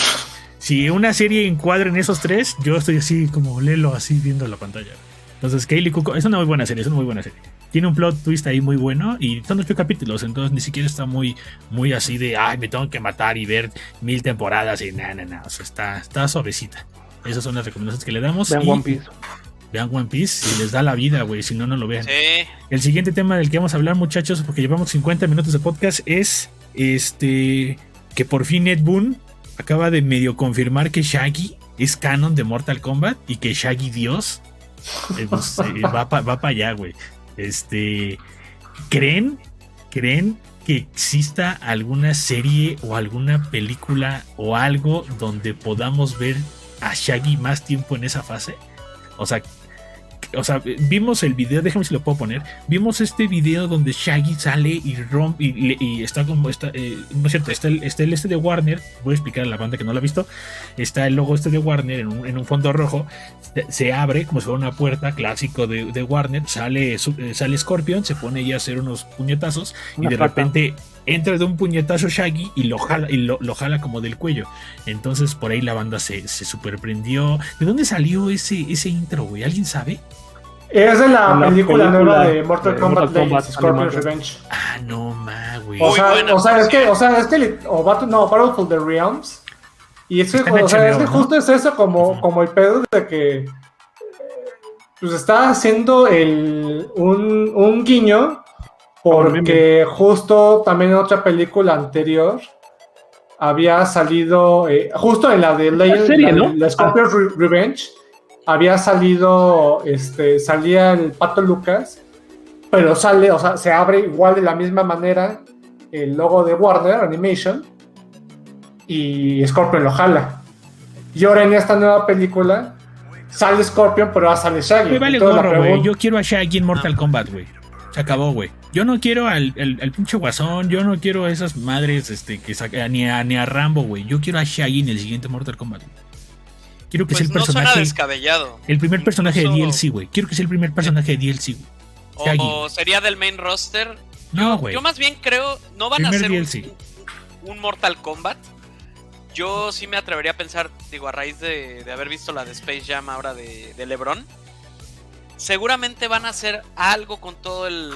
Si una serie encuadra en esos tres, yo estoy así como lelo, así viendo la pantalla. Entonces, Kaylee Cuco es una muy buena serie, es una muy buena serie. Tiene un plot twist ahí muy bueno y son ocho capítulos, entonces ni siquiera está muy, muy así de, ay, me tengo que matar y ver mil temporadas y nada, nada, nada. O sea, está, está suavecita. Esas son las recomendaciones que le damos. Vean One Piece. Vean One Piece y les da la vida, güey, si no, no lo vean. El siguiente tema del que vamos a hablar, muchachos, porque llevamos 50 minutos de podcast, es este. Que por fin Ed Boon acaba de medio confirmar que Shaggy es canon de Mortal Kombat y que Shaggy Dios eh, pues, eh, va para allá, güey. Este. ¿Creen? ¿Creen que exista alguna serie o alguna película o algo donde podamos ver a Shaggy más tiempo en esa fase? O sea, o sea, vimos el video, déjame si lo puedo poner. Vimos este video donde Shaggy sale y rompe y, está como está, eh, no es cierto, está el, el, este de Warner. Voy a explicar a la banda que no lo ha visto. Está el logo este de Warner en un, fondo rojo. Se, abre como si fuera una puerta clásico de, Warner. Sale, eh, sale Scorpion, se pone ya a hacer unos puñetazos y de repente entra de un puñetazo Shaggy y lo jala, y lo, lo jala como del cuello. Entonces por ahí la banda se, se superprendió. ¿De dónde salió ese, ese intro, güey? ¿Alguien sabe? Es de la, la película, película nueva de Mortal de Kombat Mortal Legends, Kombat Scorpion's animada. Revenge. Ah, no ma, güey. O sea, o es que, o sea, es que, o Battle, no, Battle for the Realms. Y es que, o sea, es HBO, que ¿no? justo es eso como, como el pedo de que pues está haciendo el, un, un guiño porque justo también en otra película anterior había salido, eh, justo en la de serie, la, ¿no? la Scorpion's Re- Revenge, había salido, este, salía el Pato Lucas, pero sale, o sea, se abre igual de la misma manera el logo de Warner Animation y Scorpion lo jala. Y ahora en esta nueva película sale Scorpion, pero ahora sale Shaggy. Me vale gorro, güey. Yo quiero a Shaggy en Mortal Kombat, güey. Se acabó, güey. Yo no quiero al, al- al pinche guasón, yo no quiero a esas madres este, que saca, ni, a, ni a Rambo, güey. Yo quiero a Shaggy en el siguiente Mortal Kombat. güey. Quiero que Pues sea el no suena personaje. descabellado. el primer personaje de DLC, güey. Quiero que sea el primer personaje de DLC, güey. O sería del main roster. No, güey. Yo más bien creo, no van a Primer hacer un, DLC. un Mortal Kombat. Yo sí me atrevería a pensar, digo, a raíz de, de haber visto la de Space Jam ahora de, de LeBron, seguramente van a hacer algo con todo el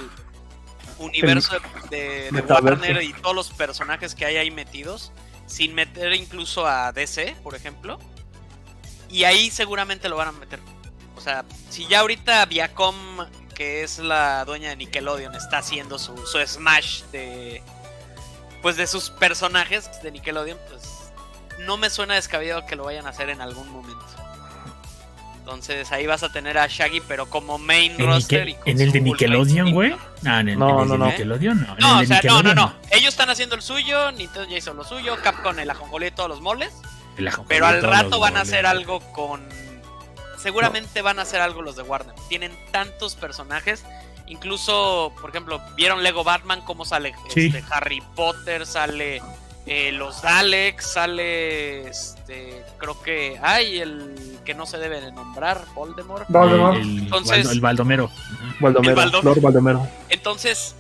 universo de, de- de metaverso. Warner y todos los personajes que hay ahí metidos, sin meter incluso a DC, por ejemplo. Y ahí seguramente lo van a meter. O sea, si ya ahorita Viacom, que es la dueña de Nickelodeon, está haciendo su, su smash de pues de sus personajes de Nickelodeon, pues no me suena descabellado que lo vayan a hacer en algún momento. Entonces ahí vas a tener a Shaggy, pero como main ¿En, roster. Y en el de Nickelodeon, güey? ¿no? Ah, en el, No, en el no, de no. Nickelodeon, no. En No, o sea, no, no, no. Ellos están haciendo el suyo, Nintendo ya hizo lo suyo, Capcom el ajonjolí y todos los moles. Pero al rato van a hacer algo con. Seguramente van a hacer algo los de Warner. Tienen tantos personajes. Incluso, por ejemplo, ¿vieron Lego Batman? ¿Cómo sale Sí. este, Harry Potter? Sale eh, los Daleks. Sale. Este. Creo que. Ay, el que no se debe de nombrar, Voldemort. Voldemort. El, el, Entonces- el Baldomero. El Lord Baldomero. Entonces,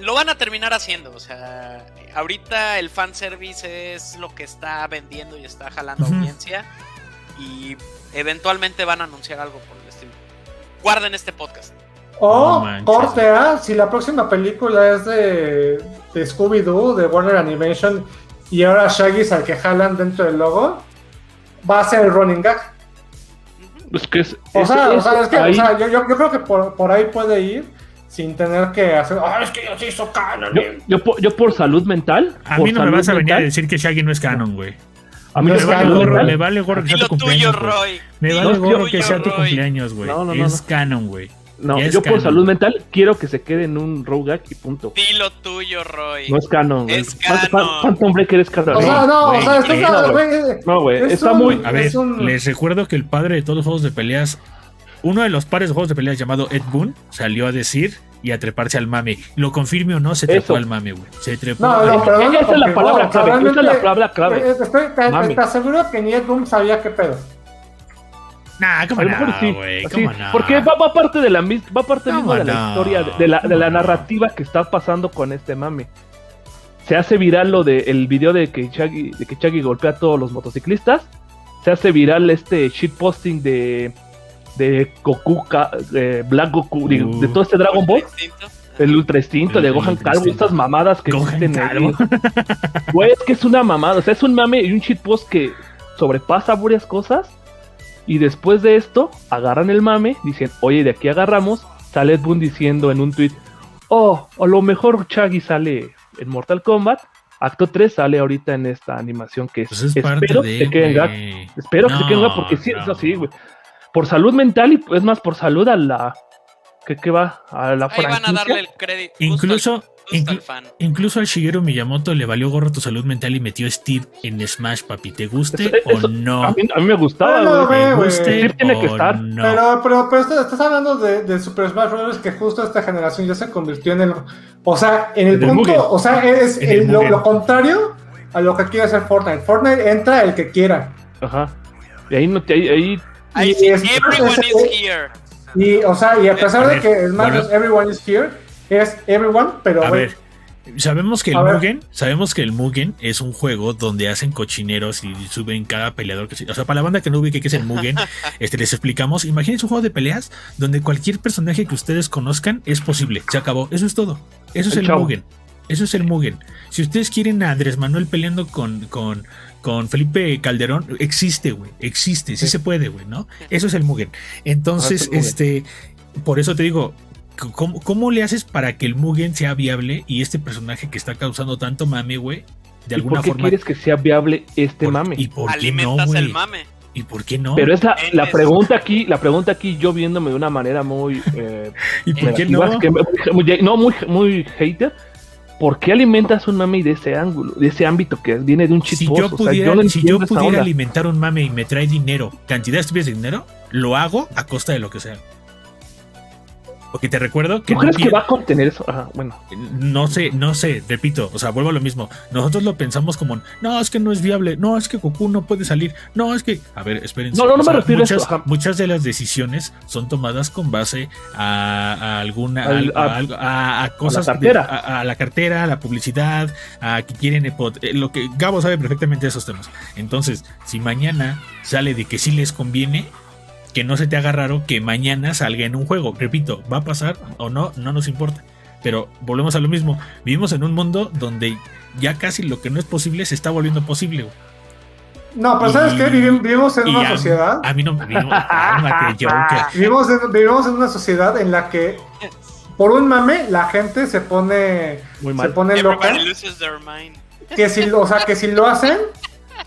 lo van a terminar haciendo. O sea, ahorita el fanservice es lo que está vendiendo y está jalando audiencia. Y eventualmente van a anunciar algo por el estilo. Guarden este podcast. O manches. corte A, si la próxima película es de, de Scooby-Doo, de Warner Animation, y ahora Shaggy es al que jalan dentro del logo, va a ser el running gag. Es que es, O es- sea, o sea, es que, o sea, yo, yo- yo creo que por, por ahí puede ir sin tener que hacer, ah, es que ya se hizo canon. yo, yo por, yo por salud mental. A por mí no me vas a venir a decir que Shaggy no es canon, güey. A mí No no es Me me vale canon, gorro, me vale gorro que sea tu cumpleaños, güey. Roy. Me vale No, gorro que sea tu cumpleaños, güey. No, no, no, es no. canon, güey. No, yo por canon. salud mental quiero que se quede en un roguehack y punto. Dilo tuyo, Roy. No es canon. güey. Es canon. Phan- Phantom Breaker es canon. O sea, no, güey, o sea, esto ¿qué? es- No, güey, No, güey, es está un- muy... A ver, Es un- les recuerdo que el padre de todos los juegos de peleas, uno de los pares de juegos de peleas llamado Ed Boon, salió a decir y a treparse al mame. Lo confirme o no, se trepó Eso. al mame, güey. Se trepó. No, no, al- pero no Esa es la palabra clave, esa es la palabra clave. eh, Estoy, te, aseguro que ni Ed Boon sabía qué pedo. Nah, A cómo lo mejor no, sí, güey. sí, porque va, va parte de la va parte ¿Cómo mismo de la no? historia de la, de la narrativa que está pasando con este mame. Se hace viral lo de el video de que de Shaggy golpea a todos los motociclistas. Se hace viral este shitposting de de Goku, Ka- de Black Goku, de, Uh. de todo este Dragon Ball, el Ultra Instinto, El- de Gohan Calvo, Instinto. estas mamadas que Gohan existen ahí. Calvo. Güey, es que es una mamada. O sea, es un mame y un shitpost que sobrepasa varias cosas. Y después de esto, agarran el mame, dicen, oye, de aquí agarramos. Sale Ed Boon diciendo en un tweet, oh, a lo mejor Shaggy sale en Mortal Kombat. Acto 3 sale ahorita en esta animación que Pues es parte espero de. que se quede en gag. güey. Espero que se quede en gag No, porque sí, es no. así, güey. Por salud mental y es más por salud a la. ¿Qué, qué va? A la Ahí van a franquicia. darle el crédito. justo Incluso, inclu- incluso al Shigeru Miyamoto le valió gorro tu salud mental y metió a Steve en Smash, papi. ¿Te guste Eso- eso- o no? A mí, a mí me gustaba, Bueno, güey. güey, ¿Te güey. guste Sí tiene que estar. no? Pero, pero, pero estás, estás hablando de, de Super Smash Bros. que justo esta generación ya se convirtió en el. O sea, en el punto. Mugen. O sea, es En el el- lo, contrario a lo que quiere hacer Fortnite. Fortnite entra el que quiera. Ajá. Y ahí no te. Ahí, ahí- Y es- everyone es- is here. Y, o sea, y a pesar A de ver, que bueno. Bros. Everyone is here, es everyone, pero A ver, Sabemos que el. Mugen, sabemos que el Mugen es un juego donde hacen cochineros y suben cada peleador que O sea, para la banda que no ubique que es el Mugen, este les explicamos. Imagínense un juego de peleas donde cualquier personaje que ustedes conozcan es posible. Se acabó. Eso es todo. Eso es el. Mugen. Eso es el Mugen. Si ustedes quieren a Andrés Manuel peleando con, con, con Felipe Calderón, existe, güey. Existe, sí, Sí. se puede, güey, ¿no? Eso es el Mugen. Entonces, es el Mugen. este, por eso te digo, ¿cómo, ¿cómo le haces para que el Mugen sea viable y este personaje que está causando tanto mame, güey, de ¿Y alguna ¿Por qué forma... quieres que sea viable este por- mame? ¿Y por qué no, el mame. ¿Y por qué no? Pero es la, pregunta aquí, la pregunta aquí, yo viéndome de una manera muy eh, ¿Y por qué no? es que no muy, muy hater. ¿Por qué alimentas un mame de ese ángulo, de ese ámbito que viene de un Si chismoso? yo O sea, pudiera, si yo pudiera alimentar un mame y me trae dinero, cantidad de dinero, lo hago a costa de lo que sea. Porque te recuerdo que ¿Tú no crees que pier- va a contener eso? Ajá, bueno. No sé, no sé, repito, o sea, vuelvo a lo mismo. Nosotros lo pensamos como, no, es que no es viable, no, es que Goku no puede salir, no, es que, a ver, espérense. No, no, no me sea, refiero a eso, ajá. muchas de las decisiones son tomadas con base a, a alguna, a, Al- a- a- algo- a- a cosas, de- cartera. a, la cartera, a la publicidad, a que quieren, epot- eh, lo que Gabo sabe perfectamente de esos temas. Entonces, si mañana sale de que sí les conviene, que no se te haga raro que mañana salga en un juego. Repito, va a pasar o no, no nos importa. Pero volvemos a lo mismo. Vivimos en un mundo donde ya casi lo que no es posible se está volviendo posible. güey. No, pero ¿sabes Y- qué? Vivim- Vivimos en una a, sociedad. a mí no me vino-. Vivimos en, vivimos en una sociedad en la que por un mame la gente se pone Muy se pone loca. Que si, o sea, que si lo hacen,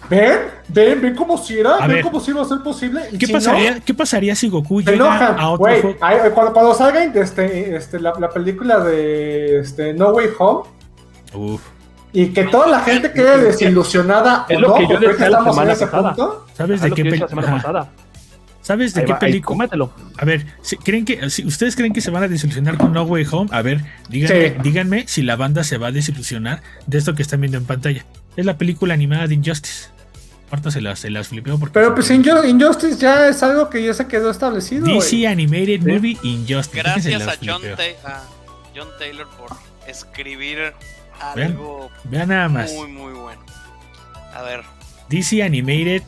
ven, ven, ven como si era, A ven ver. como si iba a ser posible. Y ¿Qué si pasaría, no, ¿Qué pasaría si Goku se llega enojan. a otro Güey, juego? ay, cuando, cuando salga este, este, la, la película de este, No Way Home Uf, y que toda la gente quede desilusionada Es o lo no, que yo decía la estamos en semana ese pasada. punto. ¿sabes Es de qué que película? semana pasada. ¿Sabes de Ahí qué va, película? cómetelo. A ver, si creen que si ustedes creen que se van a desilusionar con No Way Home, a ver, díganme, Sí. díganme si la banda se va a desilusionar de esto que están viendo en pantalla. Es la película animada de Injustice. Ahorita se las, se las flipeo porque. Pero pues Inju- Injustice ya es algo que ya se quedó establecido. DC. Animated Sí. Movie Injustice. Gracias a John, a John Taylor por escribir Vean. algo Vean nada más. muy, muy bueno. A ver, DC Animated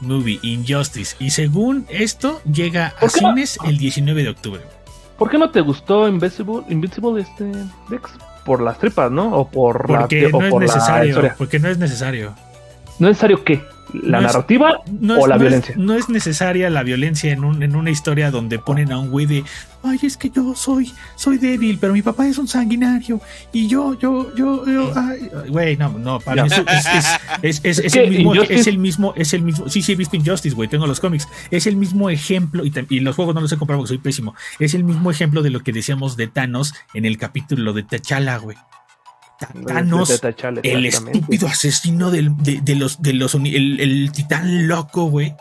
Movie Injustice. Y según esto, llega a cines el 19 de octubre. ¿Por qué no te gustó Invincible, Invincible este Dex? Por las tripas, ¿no? O por Porque la, o no es la necesario. historia. Porque no es necesario. ¿No es necesario qué? ¿La No es- narrativa No o es, la no es- violencia? no es necesaria la violencia en, un- en una historia donde ponen a un güey de, ay, es que yo soy, soy débil, pero mi papá es un sanguinario y yo, yo, yo, yo, ay, güey, no, no, para mí eso es, el mismo, Injustice- es el mismo, es el mismo, sí, sí he visto Injustice, güey, tengo los cómics, es el mismo ejemplo, y los juegos no los he comprado porque soy pésimo, es el mismo ejemplo de lo que decíamos de Thanos en el capítulo de T'Challa, güey. Thanos el estúpido asesino del- de, de los de los el, el titán loco, güey.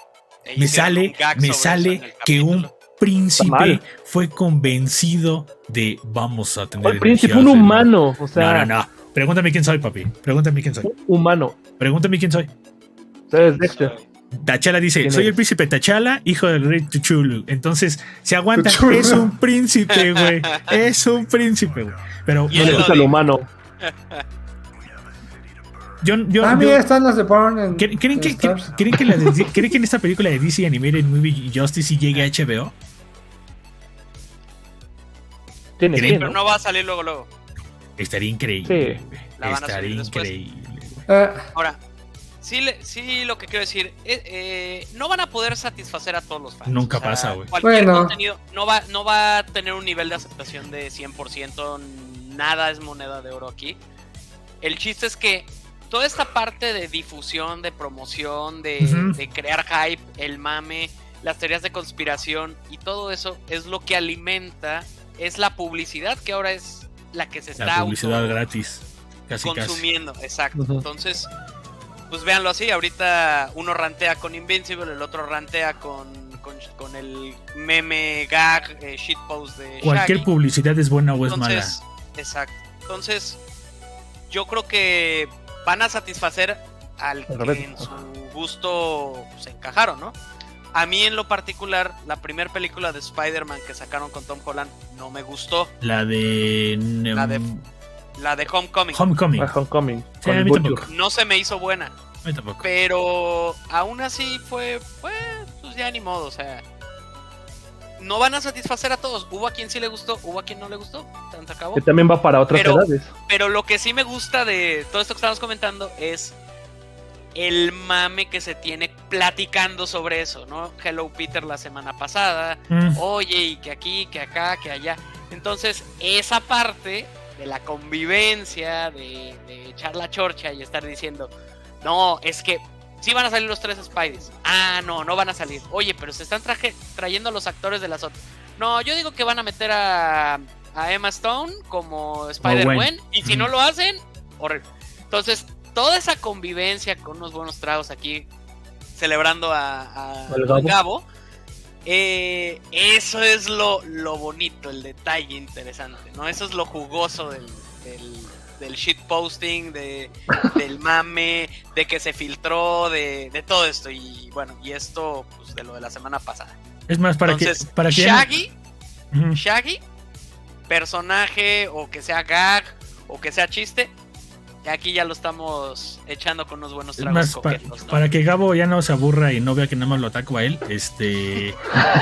Me sale, me sale el que un príncipe fue convencido de vamos a tener. ¿Cuál príncipe? Un humano. O sea, no, no, no. Pregúntame quién soy, papi. Pregúntame quién soy. un humano. Pregúntame quién soy. Dexter. Tachala dice, ¿Quién soy el príncipe Tachala, hijo del rey Tuchulu. Entonces, se aguanta, es un príncipe, güey. Es un príncipe, güey. Pero Y No le gusta lo dijo. humano. Yo, yo, Ah, yo- están las de Born en, ¿creen, creen en que, Stars. creen que de- creen que en esta película de DC Animated Movie Justice sí llegue a HBO? ¿Creen? que, Pero ¿no? no va a salir luego, luego. Estaría increíble. Sí. güey. La van a Estaría increíble. Eh, Ahora, sí, sí lo que quiero decir, eh, eh, no van a poder satisfacer a todos los fans. Nunca pasa, güey. Cualquier Bueno. contenido no va, no va a tener un nivel de aceptación de 100%, nada es moneda de oro aquí. El chiste es que toda esta parte de difusión, de promoción, de, crear hype, el mame, las teorías de conspiración y todo eso es lo que alimenta, es la publicidad que ahora es la que se está publicidad auto- gratis. Casi, casi. consumiendo, exacto. Entonces, pues véanlo así, ahorita uno rantea con Invincible, el otro rantea con, con, con el meme gag, eh, shitpost de Cualquier Shaggy. publicidad es buena o es Entonces, exacto. Entonces, yo creo que van a satisfacer al que en su gusto se encajaron, ¿no? A mí en lo particular, la primera película de Spider-Man que sacaron con Tom Holland no me gustó. La de. La de- La de Homecoming. Homecoming. Ah, Homecoming. Sí, con a el mí Vulture. tampoco. No se me hizo buena. A mí tampoco. Pero aún así fue, fue, pues ya ni modo, o sea. No van a satisfacer a todos. Hubo a quien sí le gustó, hubo a quien no le gustó. Tanto acabó. Que también va para otras Pero- edades. Pero lo que sí me gusta de todo esto que estamos comentando es el mame que se tiene platicando sobre eso, ¿no? Hello Peter la semana pasada, Mm, oye, y que aquí, que acá, que allá. Entonces, esa parte de la convivencia, de, de echar la chorcha y estar diciendo, no, es que sí van a salir los tres Spideys. Ah, no, no van a salir. Oye, pero se están traje- trayendo a los actores de las otras. No, yo digo que van a meter a, a Emma Stone como Spider-Gwen. Y si no lo hacen, horrible. Entonces, toda esa convivencia con unos buenos tragos aquí, celebrando a, a. Gabo, eh, eso es lo, lo bonito, el detalle interesante, ¿no? Eso es lo jugoso del, del, del shitposting, de, del mame, de que se filtró, de, de todo esto. Y bueno, y esto, pues de lo de la semana pasada. Es más, para Entonces, que. Para Shaggy. Shaggy, personaje, o que sea gag, o que sea chiste. Aquí ya lo estamos echando con unos buenos tragos más, coquetos, ¿no? para que Gabo ya no se aburra y no vea que nada más lo ataco a él, este,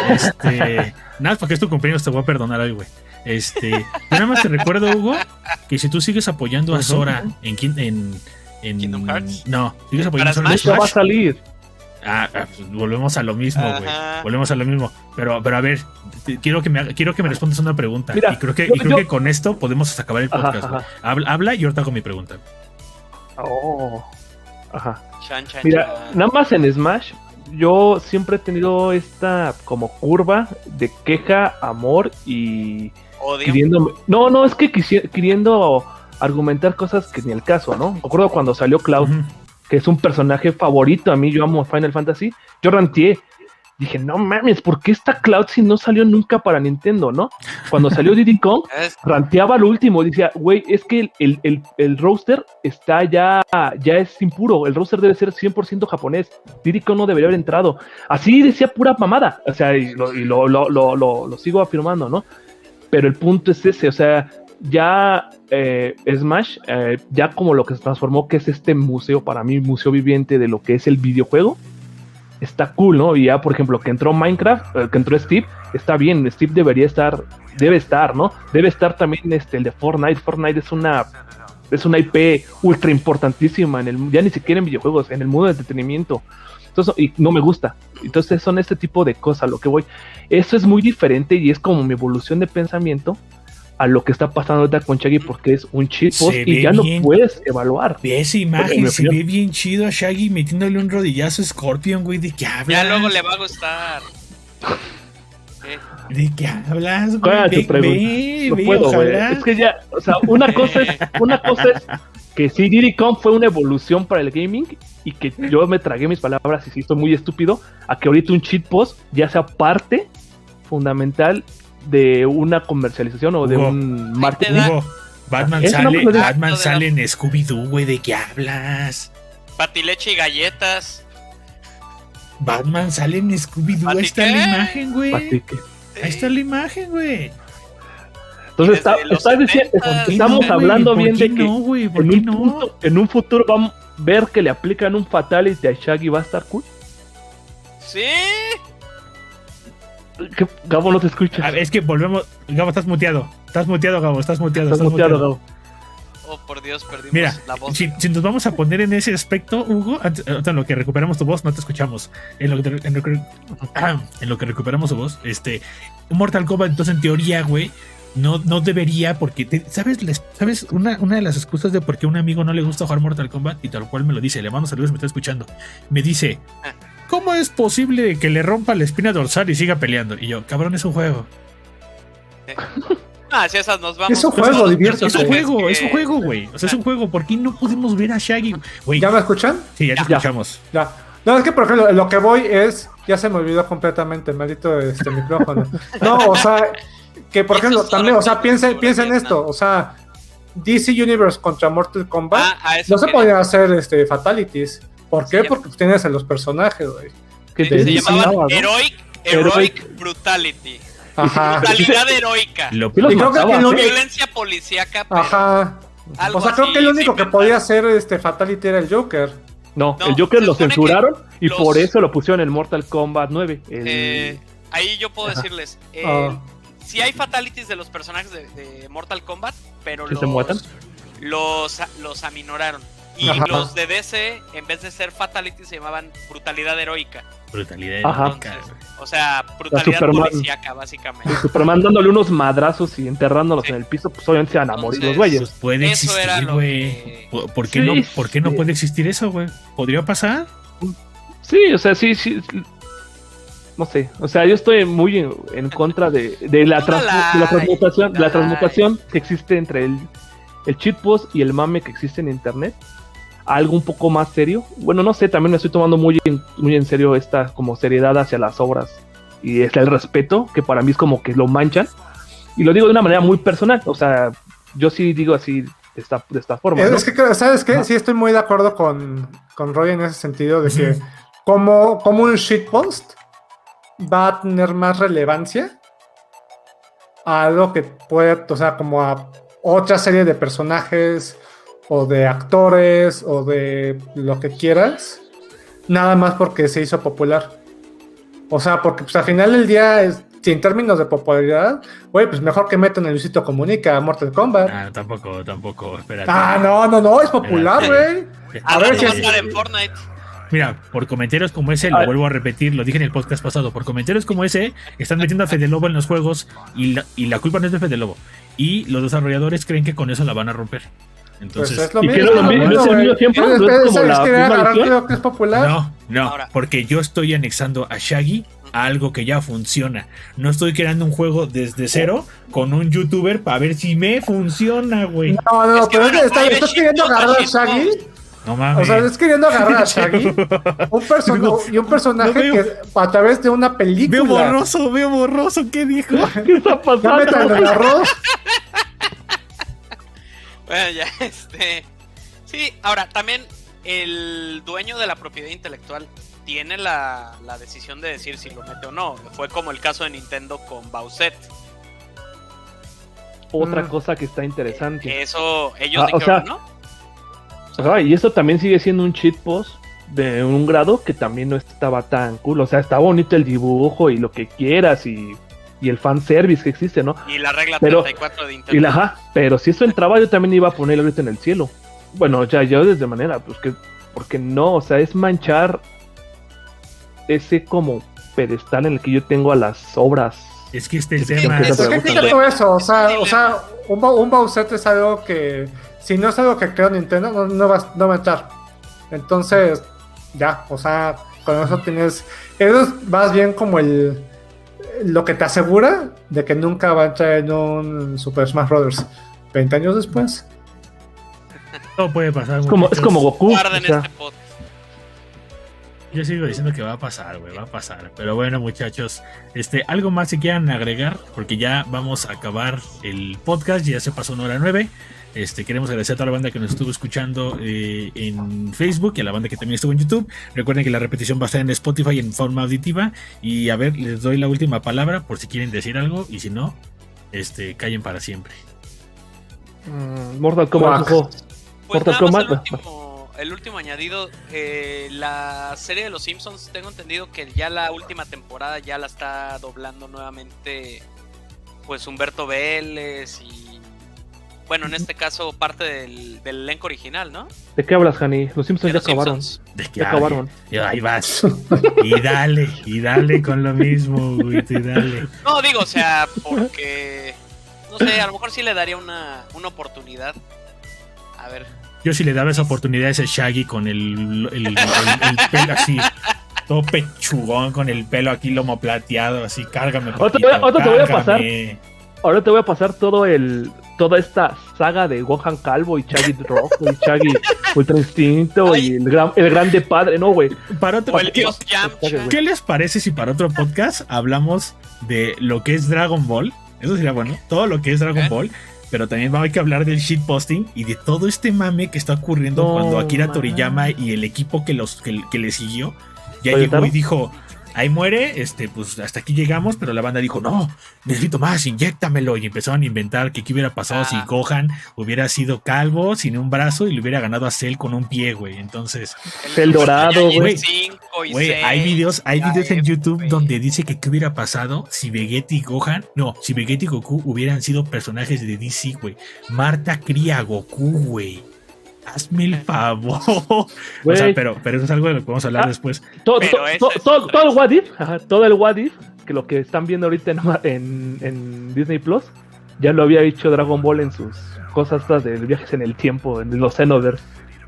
este, nada, porque es tu cumpleaños, te voy a perdonar hoy, güey. Este, yo nada más te recuerdo, Hugo, que si tú sigues apoyando a. Sora en, kin- en, en Kingdom Hearts. no, sigues apoyando a ¿Para Sora en Smash? Ya va a salir. Ah, ah, pues volvemos a lo mismo, güey. Volvemos a lo mismo. Pero, pero a ver, te- quiero que me quiero que me respondas una pregunta. Mira, y creo que, yo- y creo yo- que con esto podemos acabar el podcast. ajá. Habla, habla y ahorita hago mi pregunta. Oh. Ajá. Chan, chan, Mira, chan. nada más en Smash, yo siempre he tenido esta como curva de queja, amor y Odio. queriendo... No, no, es que quisi- queriendo argumentar cosas que ni el caso, ¿no? Me acuerdo cuando salió Cloud, que es un personaje favorito, a mí yo amo Final Fantasy, yo ranteé. Dije, no mames, ¿por qué está Cloud si no salió nunca para Nintendo, no? Cuando salió Diddy Kong, Es- ranteaba lo último, decía, güey, es que el, el, el, el roster está ya, ya es impuro, el roster debe ser 100% japonés, Diddy Kong no debería haber entrado. Así decía pura mamada, o sea, y lo, y lo, lo, lo, lo- lo sigo afirmando, ¿no? Pero el punto es ese, o sea, ya eh, Smash, eh, ya como lo que se transformó, que es este museo, para mí, museo viviente de lo que es el videojuego, está cool, ¿no? Y ya, por ejemplo, que entró Minecraft, eh, que entró Steve, está bien, Steve debería estar, debe estar, ¿no? Debe estar también este, el de Fortnite. Fortnite es una, es una IP ultra importantísima en el, ya ni siquiera en videojuegos, en el mundo del entretenimiento. Entonces, y no me gusta. Entonces son este tipo de cosas a lo que voy. Eso es muy diferente y es como mi evolución de pensamiento a lo que está pasando ahorita con Shaggy porque es un Se y ya bien. no puedes evaluar. Ve esa En imagen, se ve bien chido a Shaggy metiéndole un rodillazo a Scorpion, güey. ¿De qué hablas? Ya luego le va a gustar. ¿De qué hablas, güey? ¿Cuál tu pregunta? ve, No ve, puedo, güey. ojalá. Es que ya, o sea, una cosa es, una cosa es que sí, Diddy Kong fue una evolución para el gaming y que yo me tragué mis palabras y sí estoy muy estúpido a que ahorita un cheat post ya sea parte fundamental de una comercialización o de Hugo. un marketing. Hugo, Batman sale, Batman sale en Scooby-Doo, güey. ¿De qué hablas? patileche y galletas. Batman sale en Scooby-Doo. Ahí está ¿Pati la imagen, güey. Ahí está la imagen, güey. Entonces está, está diciendo- 70s. ¿Por qué estamos no, hablando ¿Por bien de que en un, no? punto- en un futuro vamos a ver que le aplican un fatality a Shaggy va a estar cool. Sí. ¿Qué? Gabo no te escucha. A ver, es que volvemos. Gabo, estás muteado. Estás muteado, Gabo. Estás muteado. Estás Estás muteado, muteado. Gabo. Oh, por Dios, perdimos Mira, la voz. si, si nos vamos a poner en ese aspecto, Hugo, antes- ahorita en lo que recuperamos tu voz, no te escuchamos. En lo que, en lo que, en lo que recuperamos tu voz, este, Mortal Kombat, entonces en teoría, güey, no, no debería, porque, te- ¿sabes? Les- ¿Sabes? Una, una de las excusas de por qué a un amigo no le gusta jugar Mortal Kombat, y tal cual me lo dice, le mando saludos, me está escuchando, me dice. ¿cómo es posible que le rompa la espina dorsal y siga peleando? Y yo, cabrón, es un juego. Ah, si esas nos vamos. Es un con juego, diviértete. Es un personajes juego, que- es un juego, güey. O sea, es un juego. ¿Por qué no pudimos ver a Shaggy? Güey, ¿Ya me escuchan? sí, ya te Ya. escuchamos. Ya. No, es que por ejemplo, lo que voy es. Ya se me olvidó completamente, maldito este micrófono. No, o sea, que por ejemplo, también, o sea, piensen, piensen esto, o sea, DC Universe contra Mortal Kombat. Ah, no se podían hacer este fatalities. ¿Por qué? Sí. Porque tienes a los personajes, güey. Que se llamaban ¿no? Heroic, Heroic. Heroic Ajá. Ajá. Brutalidad heroica. Lo- Y creo que lo- ¿eh? Violencia policíaca. pero- Ajá. O sea, creo que el único que podía hacer este Fatality era el Joker. No, No, el Joker lo censuraron y los- por eso lo pusieron en Mortal Kombat 9. el- Eh, ahí yo puedo Ajá. decirles. Eh, Ah. Sí hay fatalities de los personajes de, de Mortal Kombat, pero ¿Que los, se muertan? los, los aminoraron. Y Ajá. los de DC, en vez de ser fatalities, se llamaban brutalidad heroica. Brutalidad heroica, Entonces, güey. o sea, brutalidad policíaca, básicamente. Superman dándole unos madrazos y enterrándolos Sí. en el piso, pues obviamente se van a morir los güeyes. Pues puede Eso era existir, lo güey. que- ¿Por, por qué Sí, no, ¿Por qué no puede existir eso, güey? ¿Podría pasar? Sí, o sea, sí, sí. No sé, o sea, yo estoy muy en, en contra de, de la, trans- de la transmutación, la transmutación que existe entre el, el shitpost y el mame que existe en internet. Algo un poco más serio. Bueno, no sé, también me estoy tomando muy en, muy en serio esta como seriedad hacia las obras. Y es el respeto, que para mí es como que lo manchan. Y lo digo de una manera muy personal. O sea, yo sí digo así de esta, de esta forma. Es, ¿no? es que, ¿sabes qué? Sí, estoy muy de acuerdo con, con Roy en ese sentido de que como, como un shitpost va a tener más relevancia a algo que puede, o sea, como a otra serie de personajes o de actores o de lo que quieras, nada más porque se hizo popular. O sea, porque pues al final del día, es, si en términos de popularidad, güey, pues mejor que metan el Luisito Comunica a Mortal Kombat. Ah, tampoco, tampoco, espérate. Ah, no, no, no, es popular, güey. A, ver si va a es- estar en Fortnite. Mira, por comentarios como ese, lo vuelvo a repetir, lo dije en el podcast pasado, por comentarios como ese, están metiendo a Fede Lobo en los juegos y la, y la culpa no es de Fede Lobo. Y los desarrolladores creen que con eso la van a romper. Pues Entonces, es lo ¿y mismo. lo mismo? bueno, ¿No es el güey. mismo tiempo? Es- ¿No es como la misma que es popular. no, no, Ahora. porque yo estoy anexando a Shaggy a algo que ya funciona. No estoy creando un juego desde cero con un youtuber para ver si me funciona, güey. No, no, Es que pero es bueno, que está- hay estás queriendo agarrar a. Shaggy. No O mames. sea, estás queriendo agarrar a Shaggy. Un personaje Digo, y un personaje no veo. que a través de una película. veo borroso, veo borroso, ¿qué dijo? ¿Qué está Ya pasando? en arroz. Bueno, ya, este. Sí, ahora, también el dueño de la propiedad intelectual tiene la, la decisión de decir si lo mete o no. Fue como el caso de Nintendo con Bowsette. Otra Mm. cosa que está interesante. Eso, ellos Ah, o sea, ¿no? Ajá, y eso también sigue siendo un cheat post de un grado que también no estaba tan cool. O sea, está bonito el dibujo y lo que quieras y, y el fanservice que existe, ¿no? Y la regla pero- 34 de Nintendo. Y la ajá, pero si eso entraba, yo también iba a ponerlo ahorita en el cielo. Bueno, ya yo desde manera, pues que, porque no, o sea, es manchar ese como pedestal en el que yo tengo a las obras. Es que este es el tema. Es que quita todo eso. O sea, o sea un, un Bowsette es algo que. Si no es algo que creó Nintendo, no, no, va, no va a entrar. Entonces, ya, o sea, con eso tienes. Eso es más bien como el. Lo que te asegura de que nunca va a entrar en un Super Smash Bros. 20 años después. Todo puede pasar. Es como, es como Goku. Guarden o sea, este podcast. Yo sigo diciendo que va a pasar, güey, va a pasar. Pero bueno, muchachos, este, algo más que quieran agregar, porque ya vamos a acabar el podcast, ya se pasó una hora nueve. Este, queremos agradecer a toda la banda que nos estuvo escuchando eh, en Facebook y a la banda que también estuvo en YouTube. Recuerden que la repetición va a estar en Spotify en forma auditiva. Y a ver, les doy la última palabra por si quieren decir algo. Y si no, este, callen para siempre. mm, Mortal Kombat. Pues Mortal el Kombat. último, el último añadido, eh, la serie de los Simpsons, tengo entendido que ya la última temporada ya la está doblando nuevamente, pues Humberto Vélez y, bueno, en este caso parte del, del elenco original, ¿no? ¿De qué hablas, Hani? Los Simpsons ya los acabaron. Simpsons. De que Ya acabaron. ay, ahí vas. Y dale, y dale con lo mismo, güey, y dale. No, digo, o sea, porque, no sé, a lo mejor sí le daría una, una oportunidad. A ver, Yo sí le daba esa oportunidad a ese Shaggy con el, el, el- el pelo así, todo pechugón, con el pelo aquí lomo plateado, así, cárgame. Otra te voy a cárgame. Ahora te voy a pasar todo el toda esta saga de Gohan Calvo y Shaggy Rojo y Shaggy Ultra Instinto y el, gran, el grande padre, no, güey. Para otro, o el ¿qué, Dios qué les parece si para otro podcast hablamos de lo que es Dragon Ball? Eso sería bueno, todo lo que es Dragon ¿Eh? Ball. Pero también hay que hablar del shitposting y de todo este mame que está ocurriendo No, cuando Akira man. Toriyama y el equipo que, los, que, que le siguió ya llegó y dijo: ahí muere, este, pues hasta aquí llegamos, pero la banda dijo, no, necesito más, inyéctamelo. Y empezaron a inventar que qué hubiera pasado si Ah. Gohan hubiera sido calvo, sin un brazo, y le hubiera ganado a Cell con un pie, güey. Entonces, El dorado, güey. 5 y güey, hay 6, videos, hay videos en YouTube donde dice que qué hubiera pasado si Vegeta y Gohan, no, si Vegeta y Goku hubieran sido personajes de DC, güey. Marta cría a Goku, güey. Hazme el favor. O sea, pero, pero eso es algo de lo que vamos a hablar Ah. después. todo, Pero to- esa to- es todo- otra todo el What If, ajá, todo el What If, que lo que están viendo ahorita en, en, en Disney Plus, ya lo había dicho Dragon Ball en sus cosas estas de viajes en el tiempo, en los Xenoverse.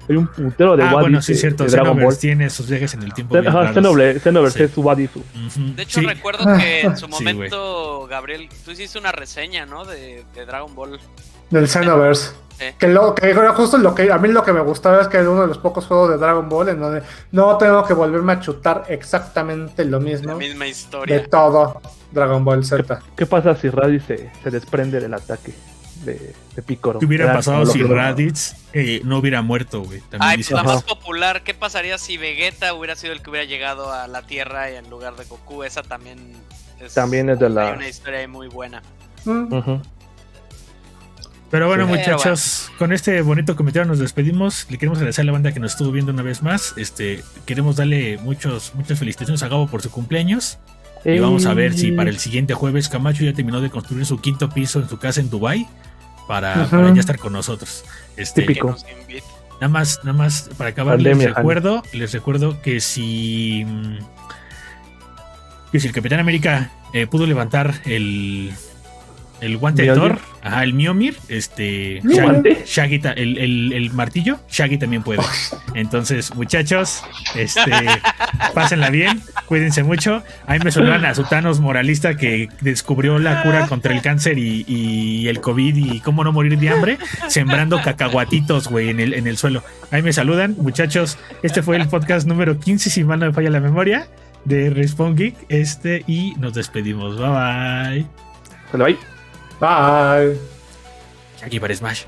Hay un putero de ah, What bueno, If sí, es cierto. de Dragon Ball. Tiene sus viajes en el tiempo. Ajá. Xenoverse, Xenoverse Sí. es su What If. De hecho, sí. recuerdo que en su momento, Gabriel, tú hiciste una reseña, ¿no? De, de Dragon Ball. Del Xenoverse. Sí. Que, lo, que era justo lo que a mí lo que me gustaba es que era uno de los pocos juegos de Dragon Ball en donde no tengo que volverme a chutar exactamente lo La mismo misma de historia. todo Dragon Ball Z. ¿Qué pasa si Raditz se, se desprende del ataque de, de Piccolo? ¿Qué hubiera Era pasado si Raditz eh, no hubiera muerto, güey? Ay, dice- pues la Ajá. más popular, ¿qué pasaría si Vegeta hubiera sido el que hubiera llegado a la Tierra y en lugar de Goku? Esa también es, También es de la- hay una historia muy buena. Ujú. Pero bueno, Sí. muchachos, con este bonito comentario nos despedimos. Le queremos agradecer a la banda que nos estuvo viendo una vez más. Este, queremos darle muchos, muchas felicitaciones a Gabo por su cumpleaños. Y vamos a ver si para el siguiente jueves Camacho ya terminó de construir su quinto piso en su casa en Dubai para, ya estar con nosotros. Este, Típico. Nada más, nada más para acabar Pandemia, les recuerdo, les recuerdo que si que si el Capitán América eh, pudo levantar el el guante de. Thor, ajá, el Miomir, este ¿Mi Shaggy- el, el- el martillo, Shaggy también puede. Entonces, muchachos, este pásenla bien, cuídense mucho. Ahí me sonaron a Sutanos moralista que descubrió la cura contra el cáncer y, y el COVID y cómo no morir de hambre, sembrando cacahuatitos, güey, en el, en el suelo. Ahí me saludan, muchachos. Este fue el podcast número 15, si mal no me falla la memoria, de Respawn Geek. Este, y nos despedimos. Bye bye. Lo va. Bye. Aquí para Smash.